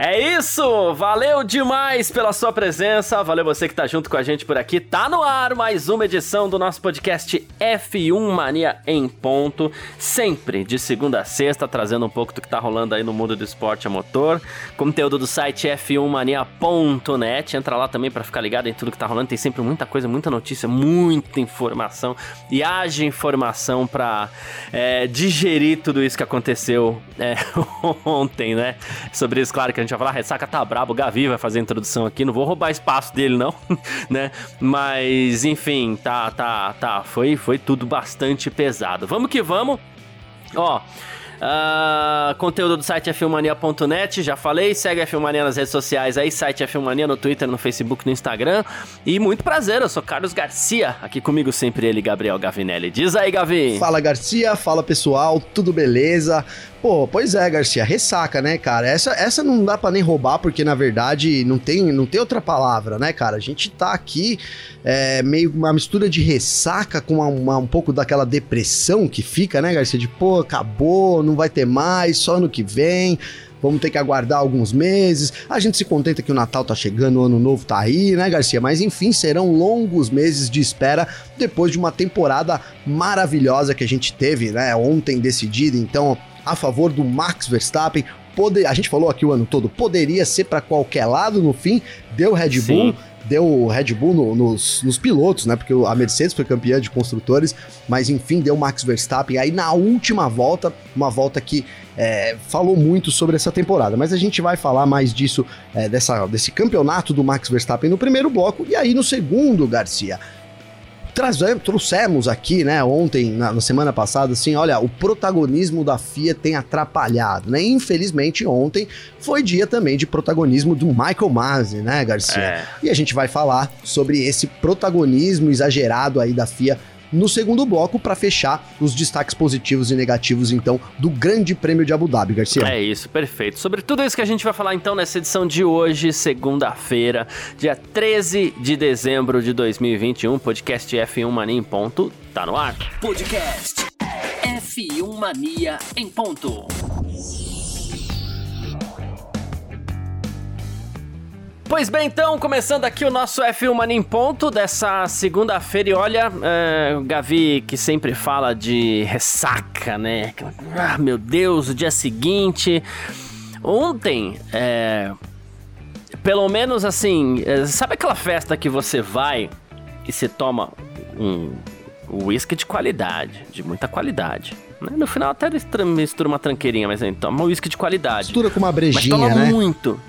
É isso! Valeu demais pela sua presença, valeu você que tá junto com a gente por aqui. Tá no ar mais uma edição do nosso podcast F1 Mania em ponto, sempre de segunda a sexta, trazendo um pouco do que tá rolando aí no mundo do esporte a motor. Conteúdo do site f1mania.net, entra lá também para ficar ligado em tudo que tá rolando, tem sempre muita coisa, muita notícia, muita informação e haja informação para é, digerir tudo isso que aconteceu é, ontem, né? Sobre isso, claro que a gente vai falar, ressaca tá brabo, o Gavi vai fazer a introdução aqui, não vou roubar espaço dele não, né? Mas, enfim, tá, tá, tá, foi, foi tudo bastante pesado. Vamos que vamos. Ó, Uh, conteúdo do site é filmania.net, já falei. Segue a Filmania nas redes sociais aí, site é Filmania no Twitter, no Facebook, no Instagram. E muito prazer, eu sou Carlos Garcia, aqui comigo sempre ele, Gabriel Gavinelli. Diz aí, Gavi. Fala, Garcia, fala pessoal, tudo beleza? Pô, pois é, Garcia, ressaca, né, cara? Essa, essa não dá para nem roubar, porque na verdade não tem, não tem outra palavra, né, cara? A gente tá aqui é, meio uma mistura de ressaca com uma, uma, um pouco daquela depressão que fica, né, Garcia? De pô, acabou, não vai ter mais, só ano que vem vamos ter que aguardar alguns meses. A gente se contenta que o Natal tá chegando, o Ano Novo tá aí, né, Garcia? Mas enfim, serão longos meses de espera depois de uma temporada maravilhosa que a gente teve, né? Ontem decidida, então a favor do Max Verstappen. Poder, a gente falou aqui o ano todo, poderia ser para qualquer lado no fim, deu Red Bull, Sim. deu Red Bull no, nos, nos, pilotos, né? Porque a Mercedes foi campeã de construtores, mas enfim, deu Max Verstappen. Aí na última volta, uma volta que é, falou muito sobre essa temporada, mas a gente vai falar mais disso, é, dessa, desse campeonato do Max Verstappen no primeiro bloco, e aí no segundo, Garcia trouxemos aqui, né, ontem, na, na, semana passada, assim, olha, o protagonismo da FIA tem atrapalhado, né? Infelizmente, ontem foi dia também de protagonismo do Michael Masi, né, Garcia? É. E a gente vai falar sobre esse protagonismo exagerado aí da FIA no segundo bloco para fechar os destaques positivos e negativos, então, do Grande Prêmio de Abu Dhabi, Garcia. É isso, perfeito. Sobre tudo isso que a gente vai falar então nessa edição de hoje, segunda-feira, dia 13 de dezembro de 2021, podcast F1 Mania em ponto, tá no ar. Podcast F1 Mania em ponto. Pois bem, então, começando aqui o nosso F1 Mania em ponto dessa segunda-feira. E olha, é, o Gavi que sempre fala de ressaca, né? Ah, meu Deus, o dia seguinte. Ontem, é, pelo menos assim, é, sabe aquela festa que você vai e você toma um uísque de qualidade, de muita qualidade. Né? No final até mistura uma tranqueirinha, mas então, toma um uísque de qualidade. Mistura com uma brejinha, mas toma né? muito.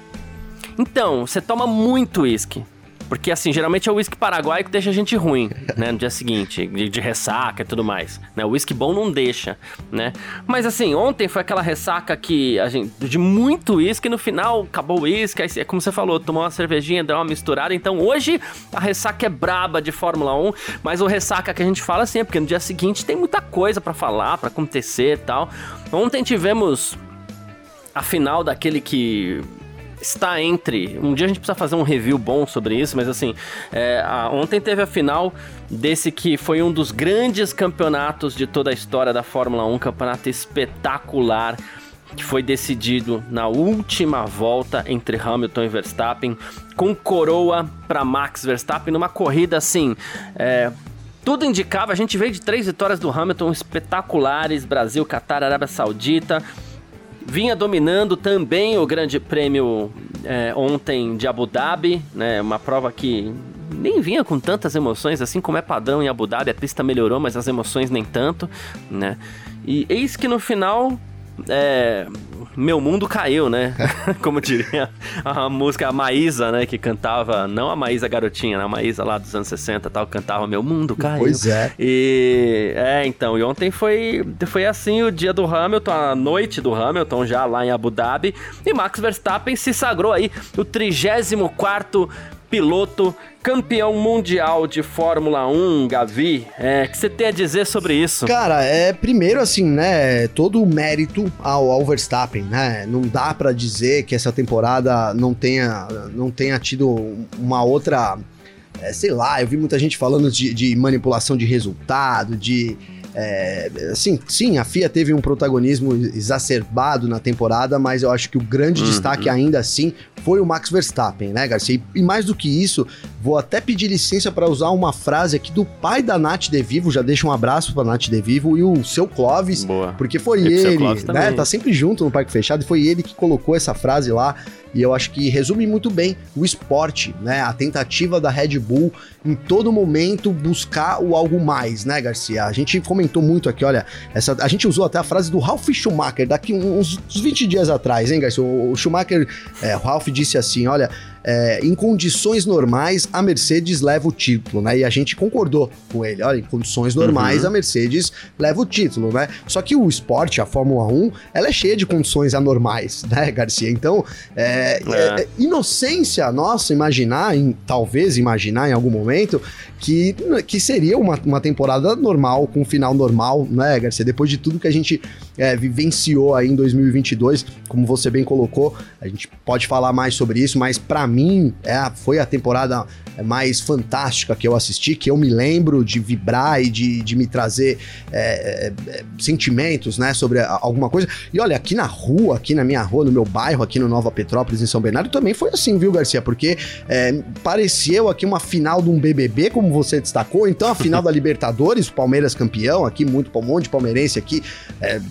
Então, você toma muito uísque. Porque, assim, geralmente é o uísque paraguaio que deixa a gente ruim, né? No dia seguinte, de, de ressaca e tudo mais. Né? O uísque bom não deixa, né? Mas, assim, ontem foi aquela ressaca que a gente... De muito uísque, no final acabou o uísque, é como você falou, tomou uma cervejinha, deu uma misturada. Então, hoje, a ressaca é braba de Fórmula 1, mas o ressaca que a gente fala, assim, é porque no dia seguinte tem muita coisa para falar, para acontecer e tal. Ontem tivemos a final daquele que está entre. Um dia a gente precisa fazer um review bom sobre isso, mas assim, é, a, ontem teve a final desse que foi um dos grandes campeonatos de toda a história da Fórmula 1, campeonato espetacular. Que foi decidido na última volta entre Hamilton e Verstappen, com coroa para Max Verstappen, numa corrida assim. É, tudo indicava, a gente veio de três vitórias do Hamilton espetaculares: Brasil, Catar, Arábia Saudita vinha dominando também o Grande Prêmio é, ontem de Abu Dhabi, né? Uma prova que nem vinha com tantas emoções, assim como é padrão em Abu Dhabi. A pista melhorou, mas as emoções nem tanto, né? E eis que no final é, meu mundo caiu, né? Como diria a música, a Maísa, né? Que cantava, não a Maísa garotinha, né? A Maísa lá dos anos 60 tal, cantava Meu mundo caiu. Pois é. E, é, então, e ontem foi, foi assim o dia do Hamilton, a noite do Hamilton, já lá em Abu Dhabi. E Max Verstappen se sagrou aí o 34 piloto, campeão mundial de Fórmula 1, Gavi. É, o que você tem a dizer sobre isso? Cara, é primeiro assim, né? Todo o mérito ao, ao Verstappen, né? Não dá para dizer que essa temporada não tenha, não tenha tido uma outra. É, sei lá, eu vi muita gente falando de, de manipulação de resultado, de é, assim, sim, a FIA teve um protagonismo exacerbado na temporada, mas eu acho que o grande uhum. destaque ainda assim foi o Max Verstappen, né, Garcia? E, mais do que isso, vou até pedir licença para usar uma frase aqui do pai da Nath De Vivo, já deixa um abraço pra Nath De Vivo e o seu Clóvis, Boa. porque foi e ele, né, tá sempre junto no Parque Fechado, e foi ele que colocou essa frase lá e eu acho que resume muito bem o esporte, né? A tentativa da Red Bull em todo momento buscar o algo mais, né, Garcia? A gente comentou muito aqui, olha, essa, a gente usou até a frase do Ralph Schumacher daqui uns, uns 20 dias atrás, hein, Garcia? O, Schumacher, é, o Ralph disse assim: olha, é, em condições normais, a Mercedes leva o título, né? E a gente concordou com ele. Olha, em condições normais, uhum. a Mercedes leva o título, né? Só que o esporte, a Fórmula 1, ela é cheia de condições anormais, né, Garcia? Então, é, é. é inocência nossa imaginar, em, talvez imaginar em algum momento, que, que seria uma, uma temporada normal, com um final normal, né, Garcia? Depois de tudo que a gente é, vivenciou aí em 2022, como você bem colocou, a gente pode falar mais sobre isso, mas para mim é, foi a temporada mais fantástica que eu assisti, que eu me lembro de vibrar e de, de me trazer é, é, sentimentos, né, sobre alguma coisa. E olha, aqui na rua, aqui na minha rua, no meu bairro, aqui no Nova Petrópolis, em São Bernardo, também foi assim, viu, Garcia? Porque é, pareceu aqui uma final de um BBB, como você destacou, então a final da Libertadores, o Palmeiras campeão, aqui muito um monte de palmeirense aqui é,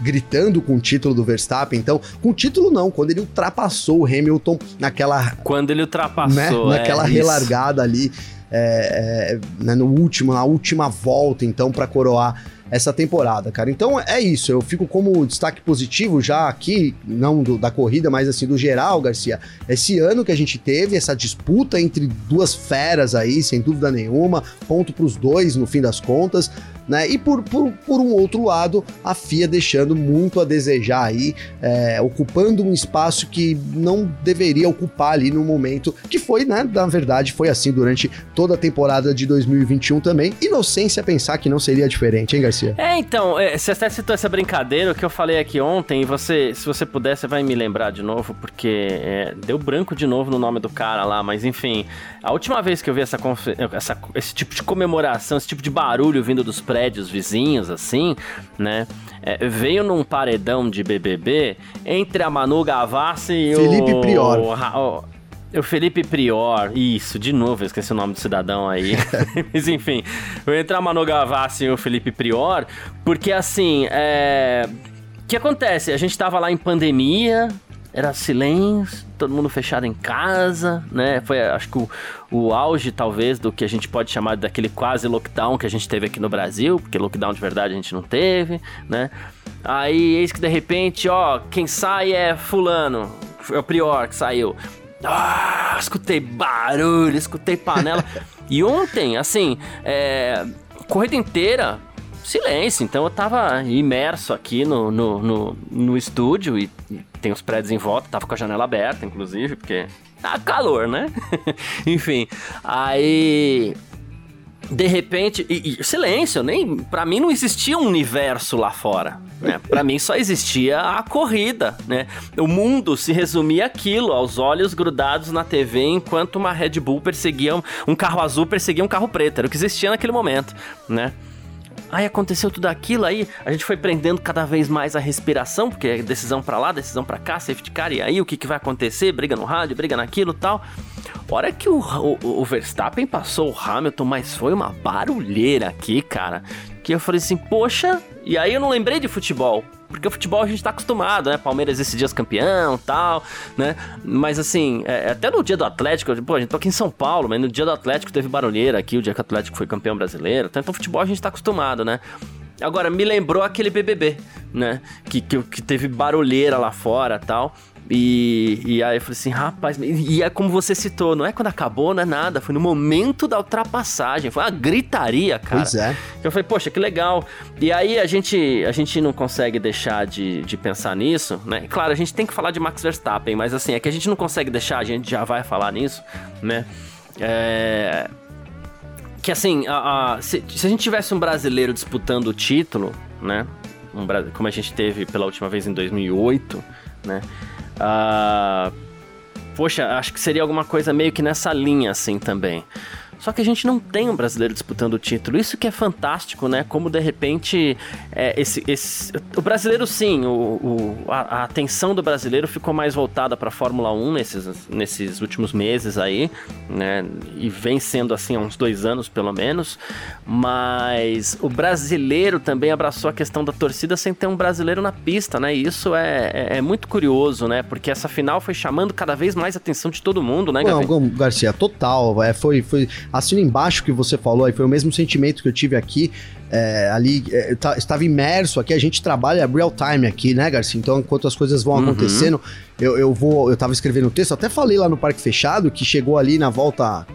gritando com o título do Verstappen. Então, com o título não, quando ele ultrapassou o Hamilton naquela. Quando ele ultrapassou, né, naquela é, relargada isso. ali. É, é, né, no último, na última volta, então, para coroar essa temporada, cara. Então é isso, eu fico como destaque positivo já aqui, não do, da corrida, mas assim do geral, Garcia. Esse ano que a gente teve essa disputa entre duas feras aí, sem dúvida nenhuma, ponto para os dois no fim das contas né? E por, por, por um outro lado, a FIA deixando muito a desejar aí, é, ocupando um espaço que não deveria ocupar ali no momento, que foi, né? Na verdade, foi assim durante toda a temporada de 2021 também. Inocência pensar que não seria diferente, hein, Garcia? É, então, é, você até citou essa brincadeira, o que eu falei aqui ontem, e você, se você puder, você vai me lembrar de novo, porque é, deu branco de novo no nome do cara lá, mas enfim, a última vez que eu vi essa, essa, esse tipo de comemoração, esse tipo de barulho vindo dos prédios, prédios vizinhos, assim, né? É, veio num paredão de BBB entre a Manu Gavassi e Felipe o... Prior. O, o Felipe Prior, isso, de novo, eu esqueci o nome do cidadão aí. Mas enfim, eu entrar a Manu Gavassi e o Felipe Prior, porque assim, é. O que acontece? A gente tava lá em pandemia, era silêncio, todo mundo fechado em casa, né? Foi, acho que o, o auge, talvez, do que a gente pode chamar daquele quase lockdown que a gente teve aqui no Brasil, porque lockdown de verdade a gente não teve, né? Aí, eis que de repente, ó, quem sai é fulano, é o Prior que saiu. Ah, escutei barulho, escutei panela. e ontem, assim, é, corrida inteira, silêncio. Então eu tava imerso aqui no, no, no, no estúdio e tem os prédios em volta, tava com a janela aberta, inclusive, porque tá calor, né? Enfim, aí de repente, e, e, silêncio, nem para mim não existia um universo lá fora, né? Para mim só existia a corrida, né? O mundo se resumia aquilo, aos olhos grudados na TV, enquanto uma Red Bull perseguia um carro azul perseguia um carro preto, era o que existia naquele momento, né? Aí aconteceu tudo aquilo, aí a gente foi prendendo cada vez mais a respiração, porque é decisão para lá, decisão para cá, safety car, e aí o que, que vai acontecer? Briga no rádio, briga naquilo tal. Hora que o, o, o Verstappen passou o Hamilton, mas foi uma barulheira aqui, cara. Que eu falei assim, poxa, e aí eu não lembrei de futebol. Porque o futebol a gente tá acostumado, né? Palmeiras esses dias campeão tal, né? Mas assim, é, até no dia do Atlético, pô, a gente tá aqui em São Paulo, mas no dia do Atlético teve barulheira aqui, o dia que o Atlético foi campeão brasileiro. Então, então futebol a gente tá acostumado, né? Agora, me lembrou aquele BBB, né? Que, que, que teve barulheira lá fora tal. E, e aí eu falei assim, rapaz, e é como você citou, não é quando acabou, não é nada, foi no momento da ultrapassagem, foi uma gritaria, cara. Pois é. Eu falei, poxa, que legal. E aí a gente, a gente não consegue deixar de, de pensar nisso, né? Claro, a gente tem que falar de Max Verstappen, mas assim, é que a gente não consegue deixar, a gente já vai falar nisso, né? É que assim, a, a, se, se, a gente tivesse um brasileiro disputando o título, né? Um, como a gente teve pela última vez em 2008, né? Uh, poxa, acho que seria alguma coisa meio que nessa linha, assim, também. Só que a gente não tem um brasileiro disputando o título. Isso que é fantástico, né? Como de repente é, esse, esse, o brasileiro, sim, o, o a, a, atenção do brasileiro ficou mais voltada para a Fórmula 1 nesses, nesses últimos meses aí, né? E vem sendo assim há uns dois anos pelo menos. Mas o brasileiro também abraçou a questão da torcida sem ter um brasileiro na pista, né? E isso é, é, é muito curioso, né? Porque essa final foi chamando cada vez mais a atenção de todo mundo, né, Gabi? Não, Garcia, total. É, foi, foi assino embaixo que você falou aí, foi o mesmo sentimento que eu tive aqui. É, ali, é, tá, estava imerso aqui, a gente trabalha real time aqui, né, Garcia? Então, enquanto as coisas vão uhum. acontecendo, eu, eu vou. Eu tava escrevendo o texto, até falei lá no Parque Fechado que chegou ali na volta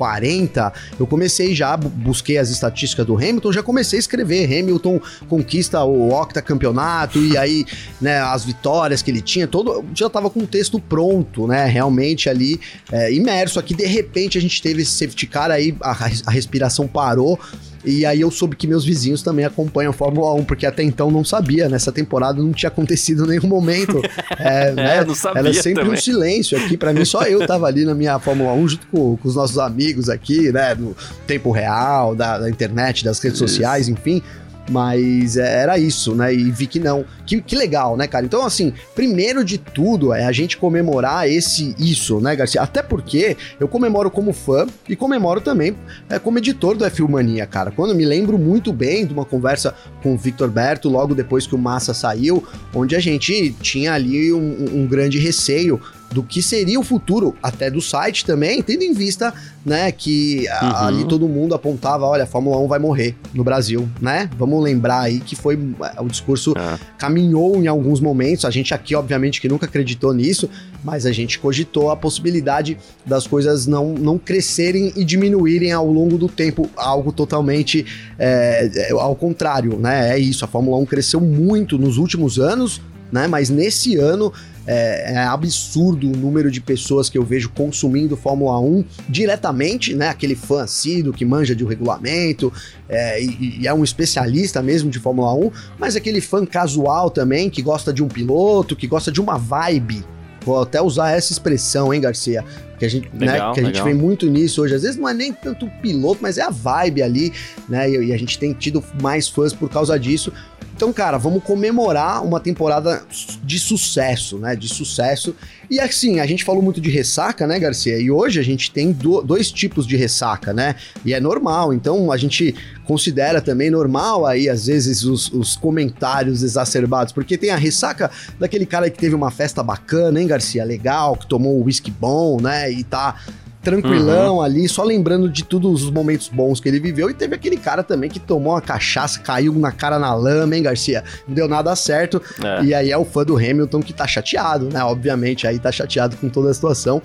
40, eu comecei já, busquei as estatísticas do Hamilton, já comecei a escrever. Hamilton conquista o octa campeonato e aí, né, as vitórias que ele tinha, todo, já tava com o texto pronto, né, realmente ali é, imerso aqui. De repente a gente teve esse safety car aí, a, a respiração parou. E aí eu soube que meus vizinhos também acompanham a Fórmula 1, porque até então não sabia. Nessa temporada não tinha acontecido nenhum momento. É, é né? não sabia Era sempre também. um silêncio aqui. para mim, só eu tava ali na minha Fórmula 1 junto com, com os nossos amigos aqui, né? No tempo real, da, da internet, das redes Isso. sociais, enfim. Mas é, era isso, né? E vi que não. Que, que legal, né, cara? Então, assim, primeiro de tudo é a gente comemorar esse isso, né, Garcia? Até porque eu comemoro como fã e comemoro também é, como editor do F1 Mania, cara. Quando me lembro muito bem de uma conversa com o Victor Berto, logo depois que o Massa saiu, onde a gente tinha ali um, um grande receio do que seria o futuro até do site também, tendo em vista, né, que uhum. ali todo mundo apontava, olha, a Fórmula 1 vai morrer no Brasil, né? Vamos lembrar aí que foi o discurso é. caminhou em alguns momentos, a gente aqui obviamente que nunca acreditou nisso, mas a gente cogitou a possibilidade das coisas não, não crescerem e diminuírem ao longo do tempo, algo totalmente é, é ao contrário, né? É isso, a Fórmula 1 cresceu muito nos últimos anos, né? Mas nesse ano é, é, absurdo o número de pessoas que eu vejo consumindo Fórmula 1 diretamente, né? Aquele fã assíduo que manja de um regulamento é, e, e, é um especialista mesmo de Fórmula 1, mas aquele fã casual também que gosta de um piloto, que gosta de uma vibe. Vou até usar essa expressão, hein, Garcia? Que a gente, né, legal, né, que a gente vê muito nisso hoje. Às vezes não é nem tanto o piloto, mas é a vibe ali, né? E, e a gente tem tido mais fãs por causa disso. Então, cara, vamos comemorar uma temporada de sucesso, né? De sucesso. E assim, a gente falou muito de ressaca, né, Garcia? E hoje a gente tem do, dois tipos de ressaca, né? E é normal. Então a gente considera também normal aí, às vezes, os, os comentários exacerbados. Porque tem a ressaca daquele cara que teve uma festa bacana, hein, Garcia? Legal, que tomou um whisky bom, né? E tá tranquilão uhum. ali, só lembrando de todos os momentos bons que ele viveu. E teve aquele cara também que tomou uma cachaça, caiu na cara na lama, hein, Garcia? Não deu nada certo. É. E aí é o fã do Hamilton que tá chateado, né? Obviamente, aí tá chateado com toda a situação.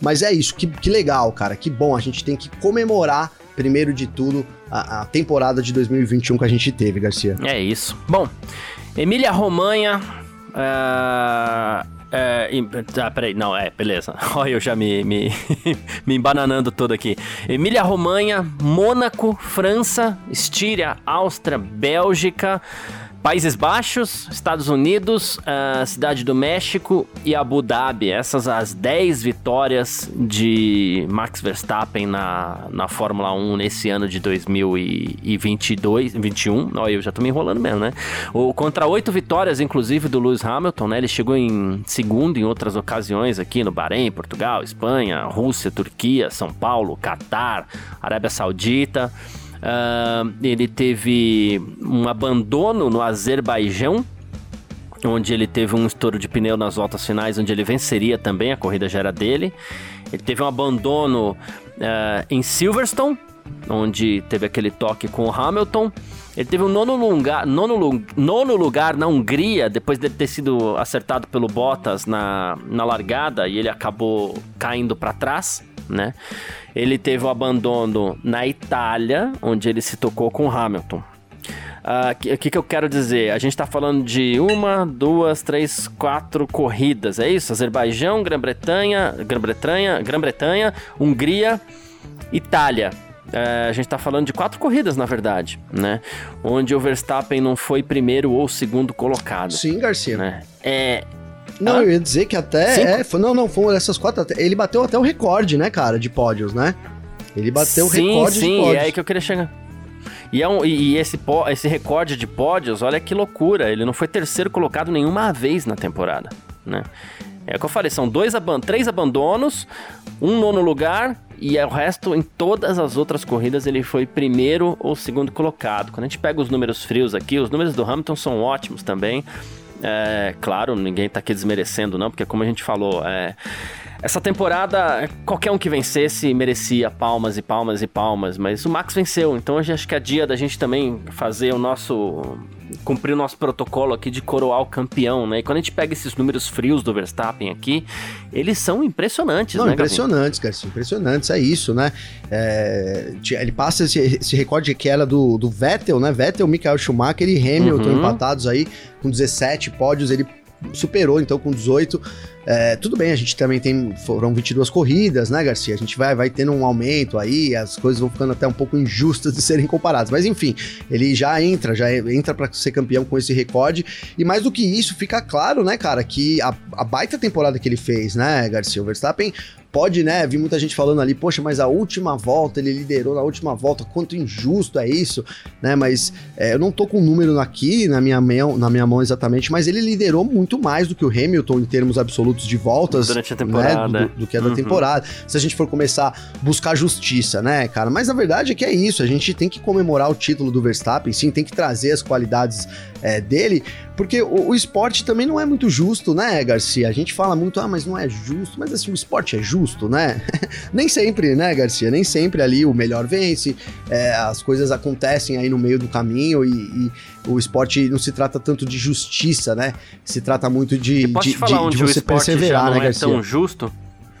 Mas é isso, que, que legal, cara. Que bom, a gente tem que comemorar, primeiro de tudo, a, a temporada de 2021 que a gente teve, Garcia. É isso. Bom, Emília Romanha. Uh é, ah, peraí, não, é, beleza. Olha, eu já me, me, me embananando todo aqui. Emília-Romanha, Mônaco, França, Estíria, Áustria, Bélgica, Países Baixos, Estados Unidos, Cidade do México e Abu Dhabi. Essas as 10 vitórias de Max Verstappen na, na Fórmula 1 nesse ano de 2022, 21. Olha, eu já tô me enrolando mesmo, né? O, contra oito vitórias, inclusive, do Lewis Hamilton, né? Ele chegou em segundo em outras ocasiões aqui no Bahrein, Portugal, Espanha, Rússia, Turquia, São Paulo, Catar, Arábia Saudita. Uh, ele teve um abandono no Azerbaijão, onde ele teve um estouro de pneu nas voltas finais, onde ele venceria também, a corrida já era dele. Ele teve um abandono uh, em Silverstone, onde teve aquele toque com o Hamilton. Ele teve o um nono lugar, nono, nono lugar na Hungria, depois de ter sido acertado pelo Bottas na, na largada e ele acabou caindo para trás, né? Ele teve o abandono na Itália, onde ele se tocou com o Hamilton. O uh, que, que, eu quero dizer? A gente está falando de uma, duas, três, quatro corridas, é isso? Azerbaijão, Grã-Bretanha, Grã-Bretanha, Grã-Bretanha, Hungria, Itália. É, a gente está falando de quatro corridas, na verdade, né? Onde o Verstappen não foi primeiro ou segundo colocado. Sim, Garcia. Né? É, não, ah? eu ia dizer que até. É, foi, não, não, foram essas quatro. Ele bateu até o recorde, né, cara, de pódios, né? Ele bateu o recorde sim, de pódios. Sim, é aí que eu queria chegar. E, é um, e, e esse, esse recorde de pódios, olha que loucura. Ele não foi terceiro colocado nenhuma vez na temporada, né? É o que eu falei, são dois aban três abandonos, um nono lugar e o resto, em todas as outras corridas, ele foi primeiro ou segundo colocado. Quando a gente pega os números frios aqui, os números do Hamilton são ótimos também. É, claro, ninguém tá aqui desmerecendo, não, porque como a gente falou, é, essa temporada, qualquer um que vencesse merecia palmas e palmas e palmas, mas o Max venceu, então hoje acho que é dia da gente também fazer o nosso. cumprir o nosso protocolo aqui de coroar o campeão, né? E quando a gente pega esses números frios do Verstappen aqui, eles são impressionantes, Não, né? Impressionantes, cara, impressionantes, é isso, né? É, ele passa esse, esse, recorde que era do, do Vettel, né? Vettel, Michael Schumacher e Hamilton uhum. empatados aí com 17 pódios, ele superou então com 18. É, tudo bem, a gente também tem. Foram 22 corridas, né, Garcia? A gente vai, vai tendo um aumento aí, as coisas vão ficando até um pouco injustas de serem comparadas. Mas enfim, ele já entra, já entra para ser campeão com esse recorde. E mais do que isso, fica claro, né, cara, que a, a baita temporada que ele fez, né, Garcia? O Verstappen pode, né? Vi muita gente falando ali, poxa, mas a última volta, ele liderou na última volta, quanto injusto é isso, né? Mas é, eu não tô com o um número aqui na minha, mão, na minha mão exatamente, mas ele liderou muito mais do que o Hamilton em termos absolutos de voltas. Durante a temporada. Né, do, do, que a da uhum. temporada. Se a gente for começar a buscar justiça, né, cara? Mas a verdade é que é isso, a gente tem que comemorar o título do Verstappen, sim, tem que trazer as qualidades é, dele, porque o, o, esporte também não é muito justo, né, Garcia? A gente fala muito, ah, mas não é justo, mas assim, o esporte é justo, né? Nem sempre, né, Garcia? Nem sempre ali o melhor vence, é, as coisas acontecem aí no meio do caminho e, e, o esporte não se trata tanto de justiça, né? Se trata muito de, de, de, de você perseverar, né, Garcia? É tão justo?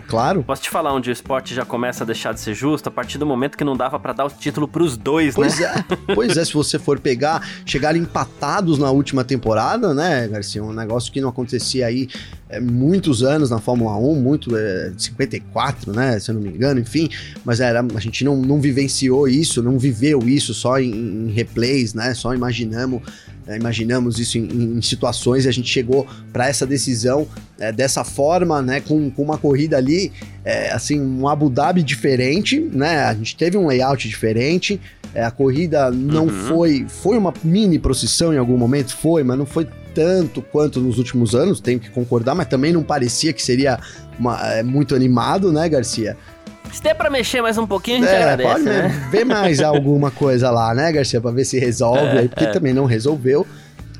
Claro. Posso te falar onde o esporte já começa a deixar de ser justo? A partir do momento que não dava para dar o título pros dois, pois né? Pois é. Pois é, se você for pegar, chegarem empatados na última temporada, né, Garcia? Um negócio que não acontecia aí é, muitos anos na Fórmula 1, muito, é, 54, né, se eu não me engano, enfim. Mas era, a gente não, não vivenciou isso, não viveu isso só em, em replays, né? Só imaginamos é, imaginamos isso em, em, situações e a gente chegou para essa decisão é, dessa forma, né, com, com uma corrida ali, é, assim, um Abu Dhabi diferente, né, a gente teve um layout diferente, é, a corrida não uhum. foi, foi uma mini procissão em algum momento, foi, mas não foi tanto quanto nos últimos anos, tenho que concordar, mas também não parecia que seria uma, é, muito animado, né, Garcia? Se der pra mexer mais um pouquinho, a gente é, agradece, pode né? ver mais alguma coisa lá, né, Garcia? Pra ver se resolve é, aí, porque é. também não resolveu.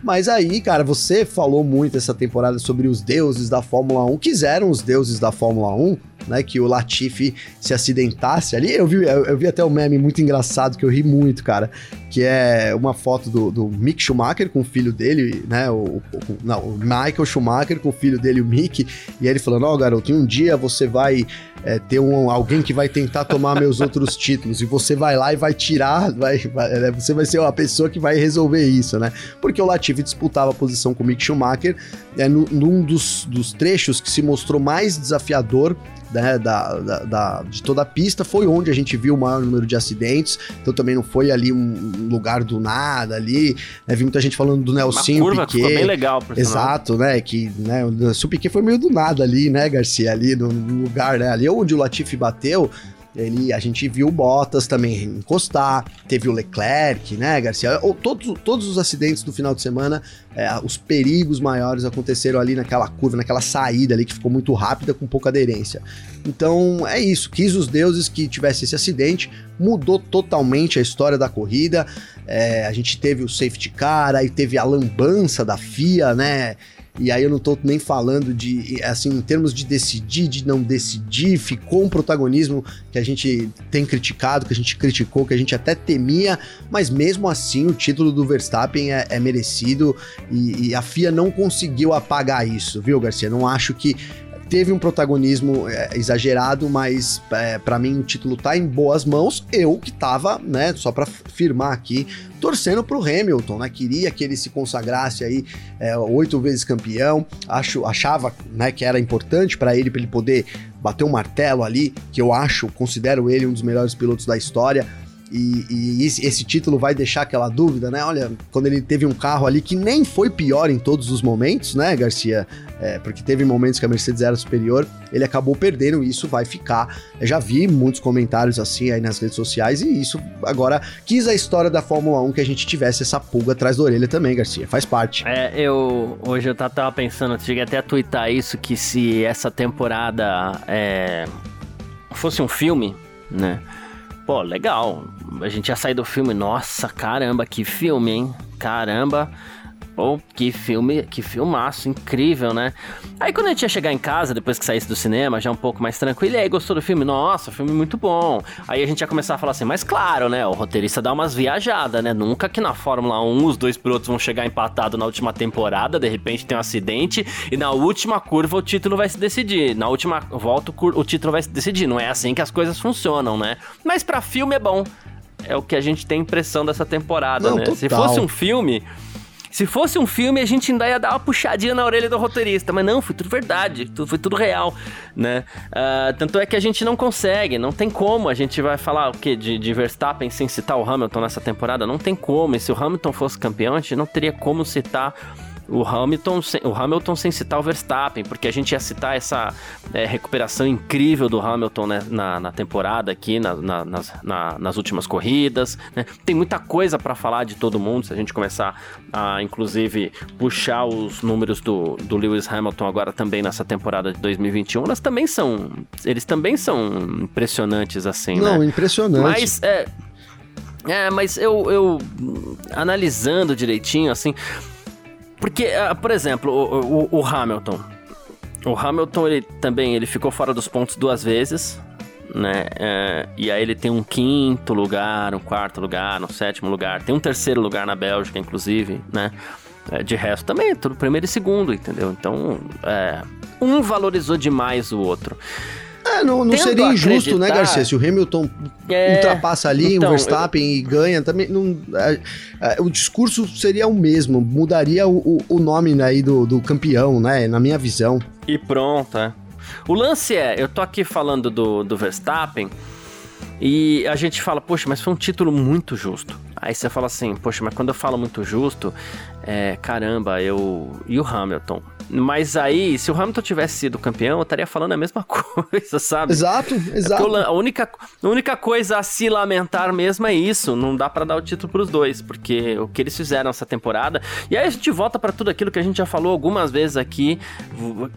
Mas aí, cara, você falou muito essa temporada sobre os deuses da Fórmula 1. Quiseram os deuses da Fórmula 1, né? Que o Latifi se acidentasse ali. Eu vi, eu, vi até um meme muito engraçado que eu ri muito, cara. Que é uma foto do, do Mick Schumacher com o filho dele, né? O, o, não, o Michael Schumacher com o filho dele, o Mick. E ele falando: Ó, oh, garoto, um dia você vai é, ter um, alguém que vai tentar tomar meus outros títulos. E você vai lá e vai tirar, vai, vai né, você vai ser a pessoa que vai resolver isso, né? Porque o Latifi disputava a posição com o Mick Schumacher é, no, num dos, dos trechos que se mostrou mais desafiador né, da, da, da, de toda a pista, foi onde a gente viu o maior número de acidentes, então também não foi ali um lugar do nada ali, né, vi muita gente falando do Nelson curva Piquet. bem legal, por Exato, sinal. né, que né, o Nelson Piquet foi meio do nada ali, né, Garcia, ali no, no lugar, né, ali onde o Latifi bateu, ele, a gente viu o Bottas também encostar, teve o Leclerc, né, Garcia? Todos, todos os acidentes do final de semana, é, os perigos maiores aconteceram ali naquela curva, naquela saída ali que ficou muito rápida com pouca aderência. Então é isso, quis os deuses que tivesse esse acidente, mudou totalmente a história da corrida. É, a gente teve o safety car, aí teve a lambança da FIA, né? E aí eu não tô nem falando de, assim, em termos de decidir, de não decidir, ficou um protagonismo que a gente tem criticado, que a gente criticou, que a gente até temia, mas mesmo assim o título do Verstappen é, é merecido e, e a FIA não conseguiu apagar isso, viu, Garcia? Não acho que teve um protagonismo é, exagerado, mas é, para mim o título tá em boas mãos. Eu que tava, né, só para firmar aqui, torcendo pro Hamilton, né? Queria que ele se consagrasse aí é, oito vezes campeão. Acho, achava, né, que era importante para ele para ele poder bater um martelo ali, que eu acho, considero ele um dos melhores pilotos da história. E, e esse, título vai deixar aquela dúvida, né? Olha, quando ele teve um carro ali que nem foi pior em todos os momentos, né, Garcia? É, porque teve momentos que a Mercedes era superior, ele acabou perdendo e isso vai ficar. Eu já vi muitos comentários assim aí nas redes sociais e isso agora quis a história da Fórmula 1 que a gente tivesse essa pulga atrás da orelha também, Garcia. Faz parte. É, eu hoje eu tava pensando, cheguei até a twittar isso, que se essa temporada é, fosse um filme, né? Pô, legal. A gente ia sair do filme. Nossa, caramba, que filme, hein? Caramba. Pô, que filme, que filmaço, incrível, né? Aí quando a gente ia chegar em casa, depois que saísse do cinema, já um pouco mais tranquilo, e aí gostou do filme? Nossa, filme muito bom. Aí a gente ia começar a falar assim, mas claro, né? O roteirista dá umas viajadas, né? Nunca que na Fórmula 1 os dois pilotos vão chegar empatados na última temporada, de repente tem um acidente, e na última curva o título vai se decidir. Na última volta o título vai se decidir. Não é assim que as coisas funcionam, né? Mas para filme é bom. É o que a gente tem impressão dessa temporada, Não, né? Total. Se fosse um filme, se fosse um filme, a gente ainda ia dar uma puxadinha na orelha do roteirista, mas não, foi tudo verdade, foi tudo real, né? Uh, tanto é que a gente não consegue, não tem como a gente vai falar o quê? De, de Verstappen sem citar o Hamilton nessa temporada? Não tem como, e se o Hamilton fosse campeão, a gente não teria como citar o Hamilton, o Hamilton sem citar o Verstappen, porque a gente ia citar essa é, recuperação incrível do Hamilton né, na, na, temporada aqui, na, na, nas, nas, últimas corridas. Né? Tem muita coisa para falar de todo mundo, se a gente começar a, inclusive, puxar os números do, do Lewis Hamilton agora também nessa temporada de 2021, elas também são, eles também são impressionantes assim, Não, né? impressionante. Mas, é, é, mas eu, eu analisando direitinho, assim, porque, uh, por exemplo, o, o, o, Hamilton. O Hamilton, ele também ele ficou fora dos pontos duas vezes, né? Uh, e aí ele tem um quinto lugar, um quarto lugar, um sétimo lugar. Tem um terceiro lugar na Bélgica, inclusive, né? Uh, de resto também, tudo primeiro e segundo, entendeu? Então, é, um valorizou demais o outro. É, não, não seria injusto, né, Garcia? Se o Hamilton é, ultrapassa ali então, o Verstappen eu... e ganha, também não, é, é, o discurso seria o mesmo, mudaria o, o nome né, aí do, do campeão, né, na minha visão. E pronto, é. O lance é, eu tô aqui falando do, do Verstappen e a gente fala, poxa, mas foi um título muito justo. Aí você fala assim, poxa, mas quando eu falo muito justo, é, caramba, eu. E o Hamilton? Mas aí, se o Hamilton tivesse sido campeão, eu estaria falando a mesma coisa, sabe? Exato, é exato. a, única, a única coisa a se lamentar mesmo é isso. Não dá para dar o título pros dois, porque o que eles fizeram essa temporada. E aí a gente volta para tudo aquilo que a gente já falou algumas vezes aqui.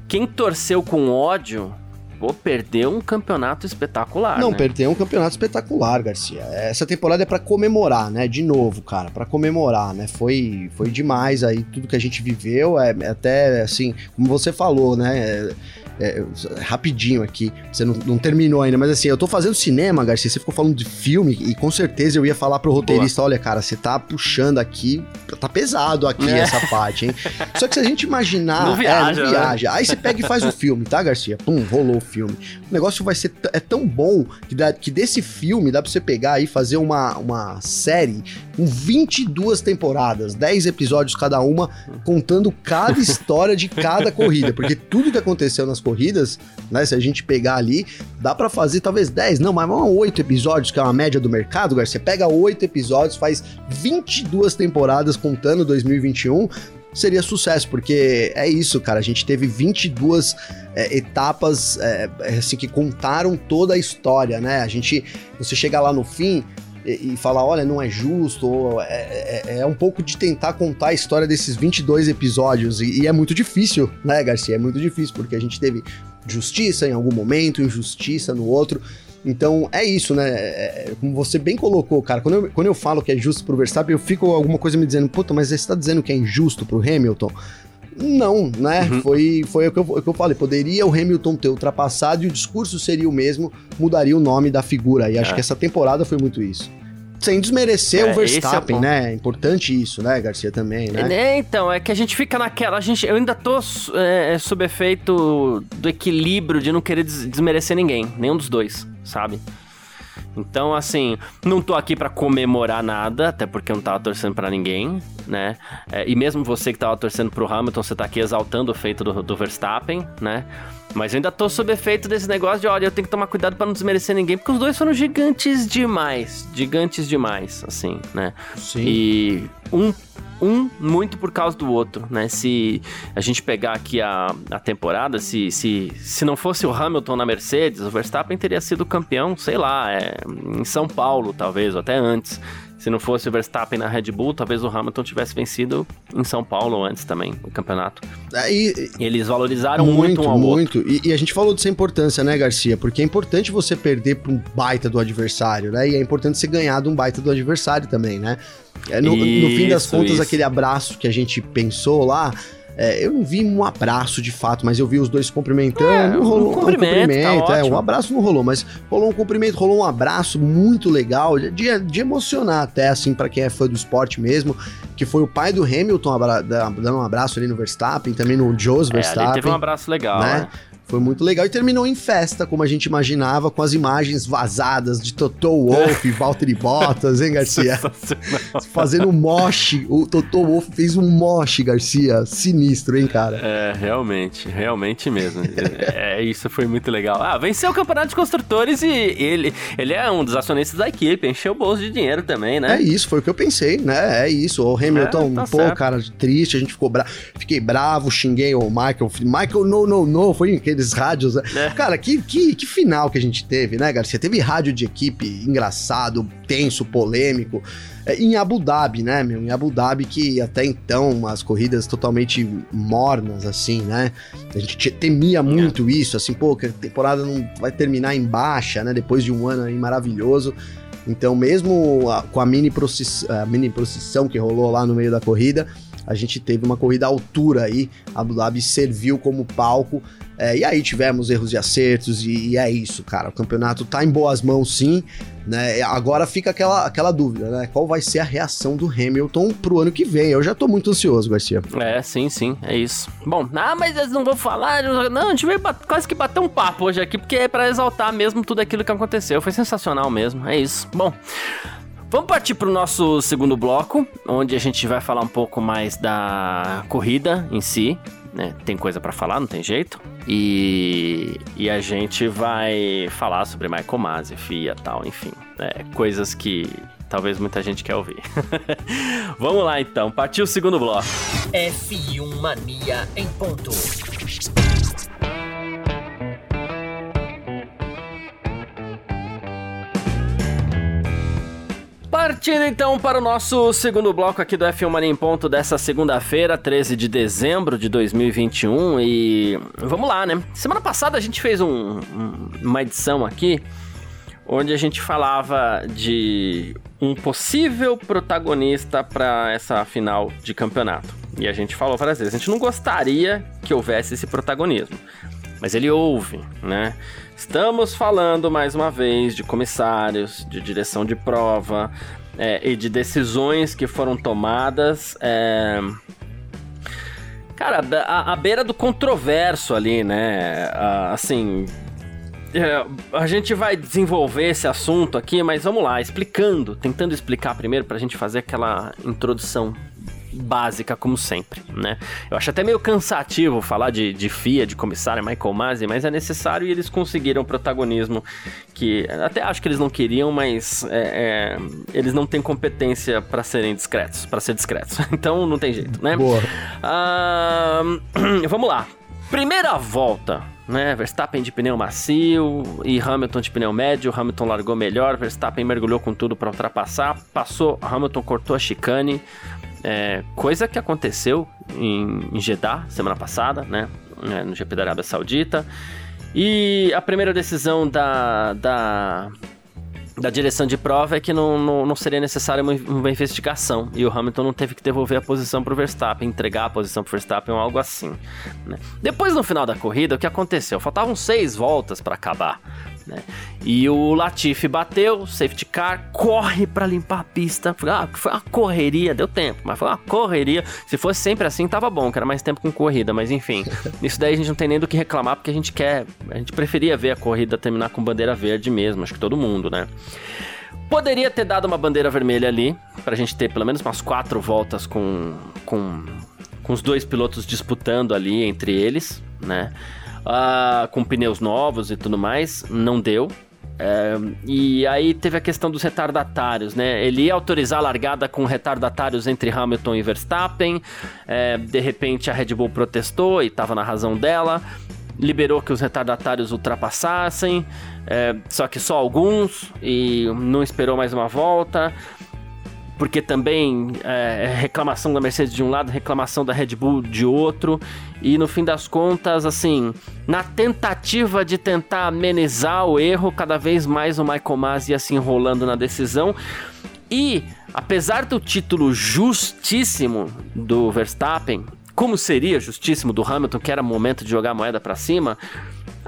Quem torceu com ódio Pô, perdeu um campeonato espetacular. Não, né? perdeu um campeonato espetacular, Garcia. Essa temporada é para comemorar, né? De novo, cara, para comemorar, né? Foi, foi demais aí tudo que a gente viveu. É, até assim, como você falou, né? É, é, rapidinho aqui, você não, não, terminou ainda, mas assim, eu tô fazendo cinema, Garcia, você ficou falando de filme e com certeza eu ia falar pro roteirista, Boa. olha, cara, você tá puxando aqui, tá pesado aqui é. essa parte, hein? Só que se a gente imaginar, não viaja, é, não viaja. Né? Aí você pega e faz o filme, tá, Garcia? Pum, rolou o filme. O negócio vai ser é tão bom que, dá, que desse filme dá pra você pegar e fazer uma, uma série com 22 temporadas, 10 episódios cada uma, contando cada história de cada corrida, porque tudo que aconteceu nas corridas, né, se a gente pegar ali, dá para fazer talvez 10, não, mas 8 episódios, que é uma média do mercado, Garcia, pega 8 episódios, faz 22 temporadas contando 2021, seria sucesso, porque é isso, cara. A gente teve 22 é, etapas é, assim, que contaram toda a história, né? A gente, você chega lá no fim, e, e falar, olha, não é justo, é, é, é, um pouco de tentar contar a história desses 22 episódios, e, e é muito difícil, né, Garcia? É muito difícil, porque a gente teve justiça em algum momento, injustiça no outro, então é isso, né? É, é, como você bem colocou, cara. Quando eu, quando eu falo que é justo pro Verstappen, eu fico alguma coisa me dizendo, puta, mas você tá dizendo que é injusto pro Hamilton? Não, né? Uhum. Foi, foi o, que eu, o que eu falei. Poderia o Hamilton ter ultrapassado e o discurso seria o mesmo, mudaria o nome da figura. E acho é. que essa temporada foi muito isso. Sem desmerecer é, o Verstappen, é né? É importante isso, né, Garcia, também, né? É, então, é que a gente fica naquela. A gente, eu ainda tô é, sob efeito do equilíbrio de não querer des desmerecer ninguém, nenhum dos dois, sabe? Então, assim, não tô aqui para comemorar nada, até porque eu não tava torcendo para ninguém, né? É, e mesmo você que tava torcendo pro Hamilton, você tá aqui exaltando o feito do, do Verstappen, né? Mas eu ainda tô sob efeito desse negócio de, olha, eu tenho que tomar cuidado para não desmerecer ninguém, porque os dois foram gigantes demais. Gigantes demais, assim, né? Sim. E um um muito por causa do outro, né? Se a gente pegar aqui a, a temporada, se, se, se não fosse o Hamilton na Mercedes, o Verstappen teria sido campeão, sei lá, é, em São Paulo, talvez, ou até antes. Se não fosse o Verstappen na Red Bull, talvez o Hamilton tivesse vencido em São Paulo antes também, o campeonato. E, e eles valorizaram muito, muito um ao muito. outro. E, e, a gente falou dessa importância, né, Garcia? Porque é importante você perder para um baita do adversário, né? E é importante você ganhar de um baita do adversário também, né? É, no, isso, no fim das contas, isso. aquele abraço que a gente pensou lá é, eu não vi um abraço de fato, mas eu vi os dois cumprimentando. É, não rolou um cumprimento. Um cumprimento tá é, um abraço não rolou, mas rolou um cumprimento, rolou um abraço muito legal, de, de emocionar até, assim, para quem é fã do esporte mesmo, que foi o pai do Hamilton dando um abraço ali no Verstappen, também no Jos Verstappen. É, teve um abraço legal, né? né? Foi muito legal e terminou em festa, como a gente imaginava, com as imagens vazadas de Toto Wolff, e Valtteri Bottas, hein, Garcia? Fazendo um moche. O Toto Wolff fez um moche, Garcia. Sinistro, hein, cara? É, realmente, realmente mesmo. é, isso foi muito legal. Ah, venceu o campeonato de construtores e ele, ele é um dos acionistas da equipe, encheu o bolso de dinheiro também, né? É isso, foi o que eu pensei, né? É isso. O Hamilton, é, tá pô, certo. cara, triste, a gente ficou bravo. Fiquei bravo, xinguei o Michael. Michael, no, no, no. Foi aquele aqueles rádios. Né? É. Cara, que, que, que final que a gente teve, né, Garcia? Teve rádio de equipe engraçado, tenso, polêmico. É, em Abu Dhabi, né, meu? Em Abu Dhabi, que até então as corridas totalmente mornas, assim, né? A gente temia muito é. isso, assim, pô, que a temporada não vai terminar em baixa, né? Depois de um ano aí maravilhoso. Então, mesmo a, com a mini, procissão, a mini procissão que rolou lá no meio da corrida, a gente teve uma corrida à altura aí. Abu Dhabi serviu como palco é, e aí tivemos erros e acertos, e, e, é isso, cara. O campeonato tá em boas mãos, sim. Né? Agora fica aquela, aquela dúvida, né? Qual vai ser a reação do Hamilton pro ano que vem? Eu já tô muito ansioso, Garcia. É, sim, sim, é isso. Bom, ah, mas eles não vão falar. Não, a gente veio quase que bater um papo hoje aqui, porque é pra exaltar mesmo tudo aquilo que aconteceu. Foi sensacional mesmo, é isso. Bom. Vamos partir para o nosso segundo bloco, onde a gente vai falar um pouco mais da corrida em si, né? Tem coisa para falar, não tem jeito. E, e a gente vai falar sobre Michael Masi, FIA tal, enfim. É, coisas que talvez muita gente quer ouvir. Vamos lá então, partiu o segundo bloco. F1 Mania em ponto. Partindo então para o nosso segundo bloco aqui do F1 Mania em Ponto dessa segunda-feira, 13 de dezembro de 2021 e vamos lá, né? Semana passada a gente fez um, um, uma edição aqui onde a gente falava de um possível protagonista para essa final de campeonato. E a gente falou várias vezes, a gente não gostaria que houvesse esse protagonismo, mas ele houve, né? Estamos falando mais uma vez de comissários, de direção de prova é, e de decisões que foram tomadas. É... Cara, a, a, beira do controverso ali, né? assim. É, a gente vai desenvolver esse assunto aqui, mas vamos lá, explicando, tentando explicar primeiro para a gente fazer aquela introdução básica, como sempre, né? Eu acho até meio cansativo falar de, de FIA, de comissário Michael Masi, mas é necessário e eles conseguiram protagonismo que até acho que eles não queriam, mas é, é, eles não têm competência para serem discretos, para ser discretos. Então não tem jeito, né? Boa. Ah, vamos lá. Primeira volta, né? Verstappen de pneu macio e Hamilton de pneu médio. Hamilton largou melhor, Verstappen mergulhou com tudo para ultrapassar, passou, Hamilton cortou a chicane, é, coisa que aconteceu em, em Jeddah semana passada, né? É, no GP da Arábia Saudita. E a primeira decisão da, da, da direção de prova é que não, não, não, seria necessária uma, investigação e o Hamilton não teve que devolver a posição para o Verstappen, entregar a posição para o Verstappen ou algo assim. Né? Depois, no final da corrida, o que aconteceu? Faltavam seis voltas para acabar. Né? E o Latifi bateu, safety car, corre para limpar a pista. Ah, foi uma correria, deu tempo, mas foi uma correria. Se fosse sempre assim, tava bom, que era mais tempo com corrida, mas enfim. Isso daí a gente não tem nem do que reclamar, porque a gente quer, a gente preferia ver a corrida terminar com bandeira verde mesmo, acho que todo mundo, né? Poderia ter dado uma bandeira vermelha ali, pra gente ter pelo menos umas quatro voltas com, com, com os dois pilotos disputando ali entre eles, né? Uh, com pneus novos e tudo mais, não deu. É, e aí teve a questão dos retardatários, né? Ele ia autorizar a largada com retardatários entre Hamilton e Verstappen. É, de repente a Red Bull protestou e estava na razão dela. Liberou que os retardatários ultrapassassem, é, só que só alguns, e não esperou mais uma volta porque também é, reclamação da Mercedes de um lado, reclamação da Red Bull de outro, e no fim das contas, assim, na tentativa de tentar amenizar o erro, cada vez mais o Michael Masi ia se enrolando na decisão. E, apesar do título justíssimo do Verstappen, como seria justíssimo do Hamilton, que era momento de jogar a moeda para cima,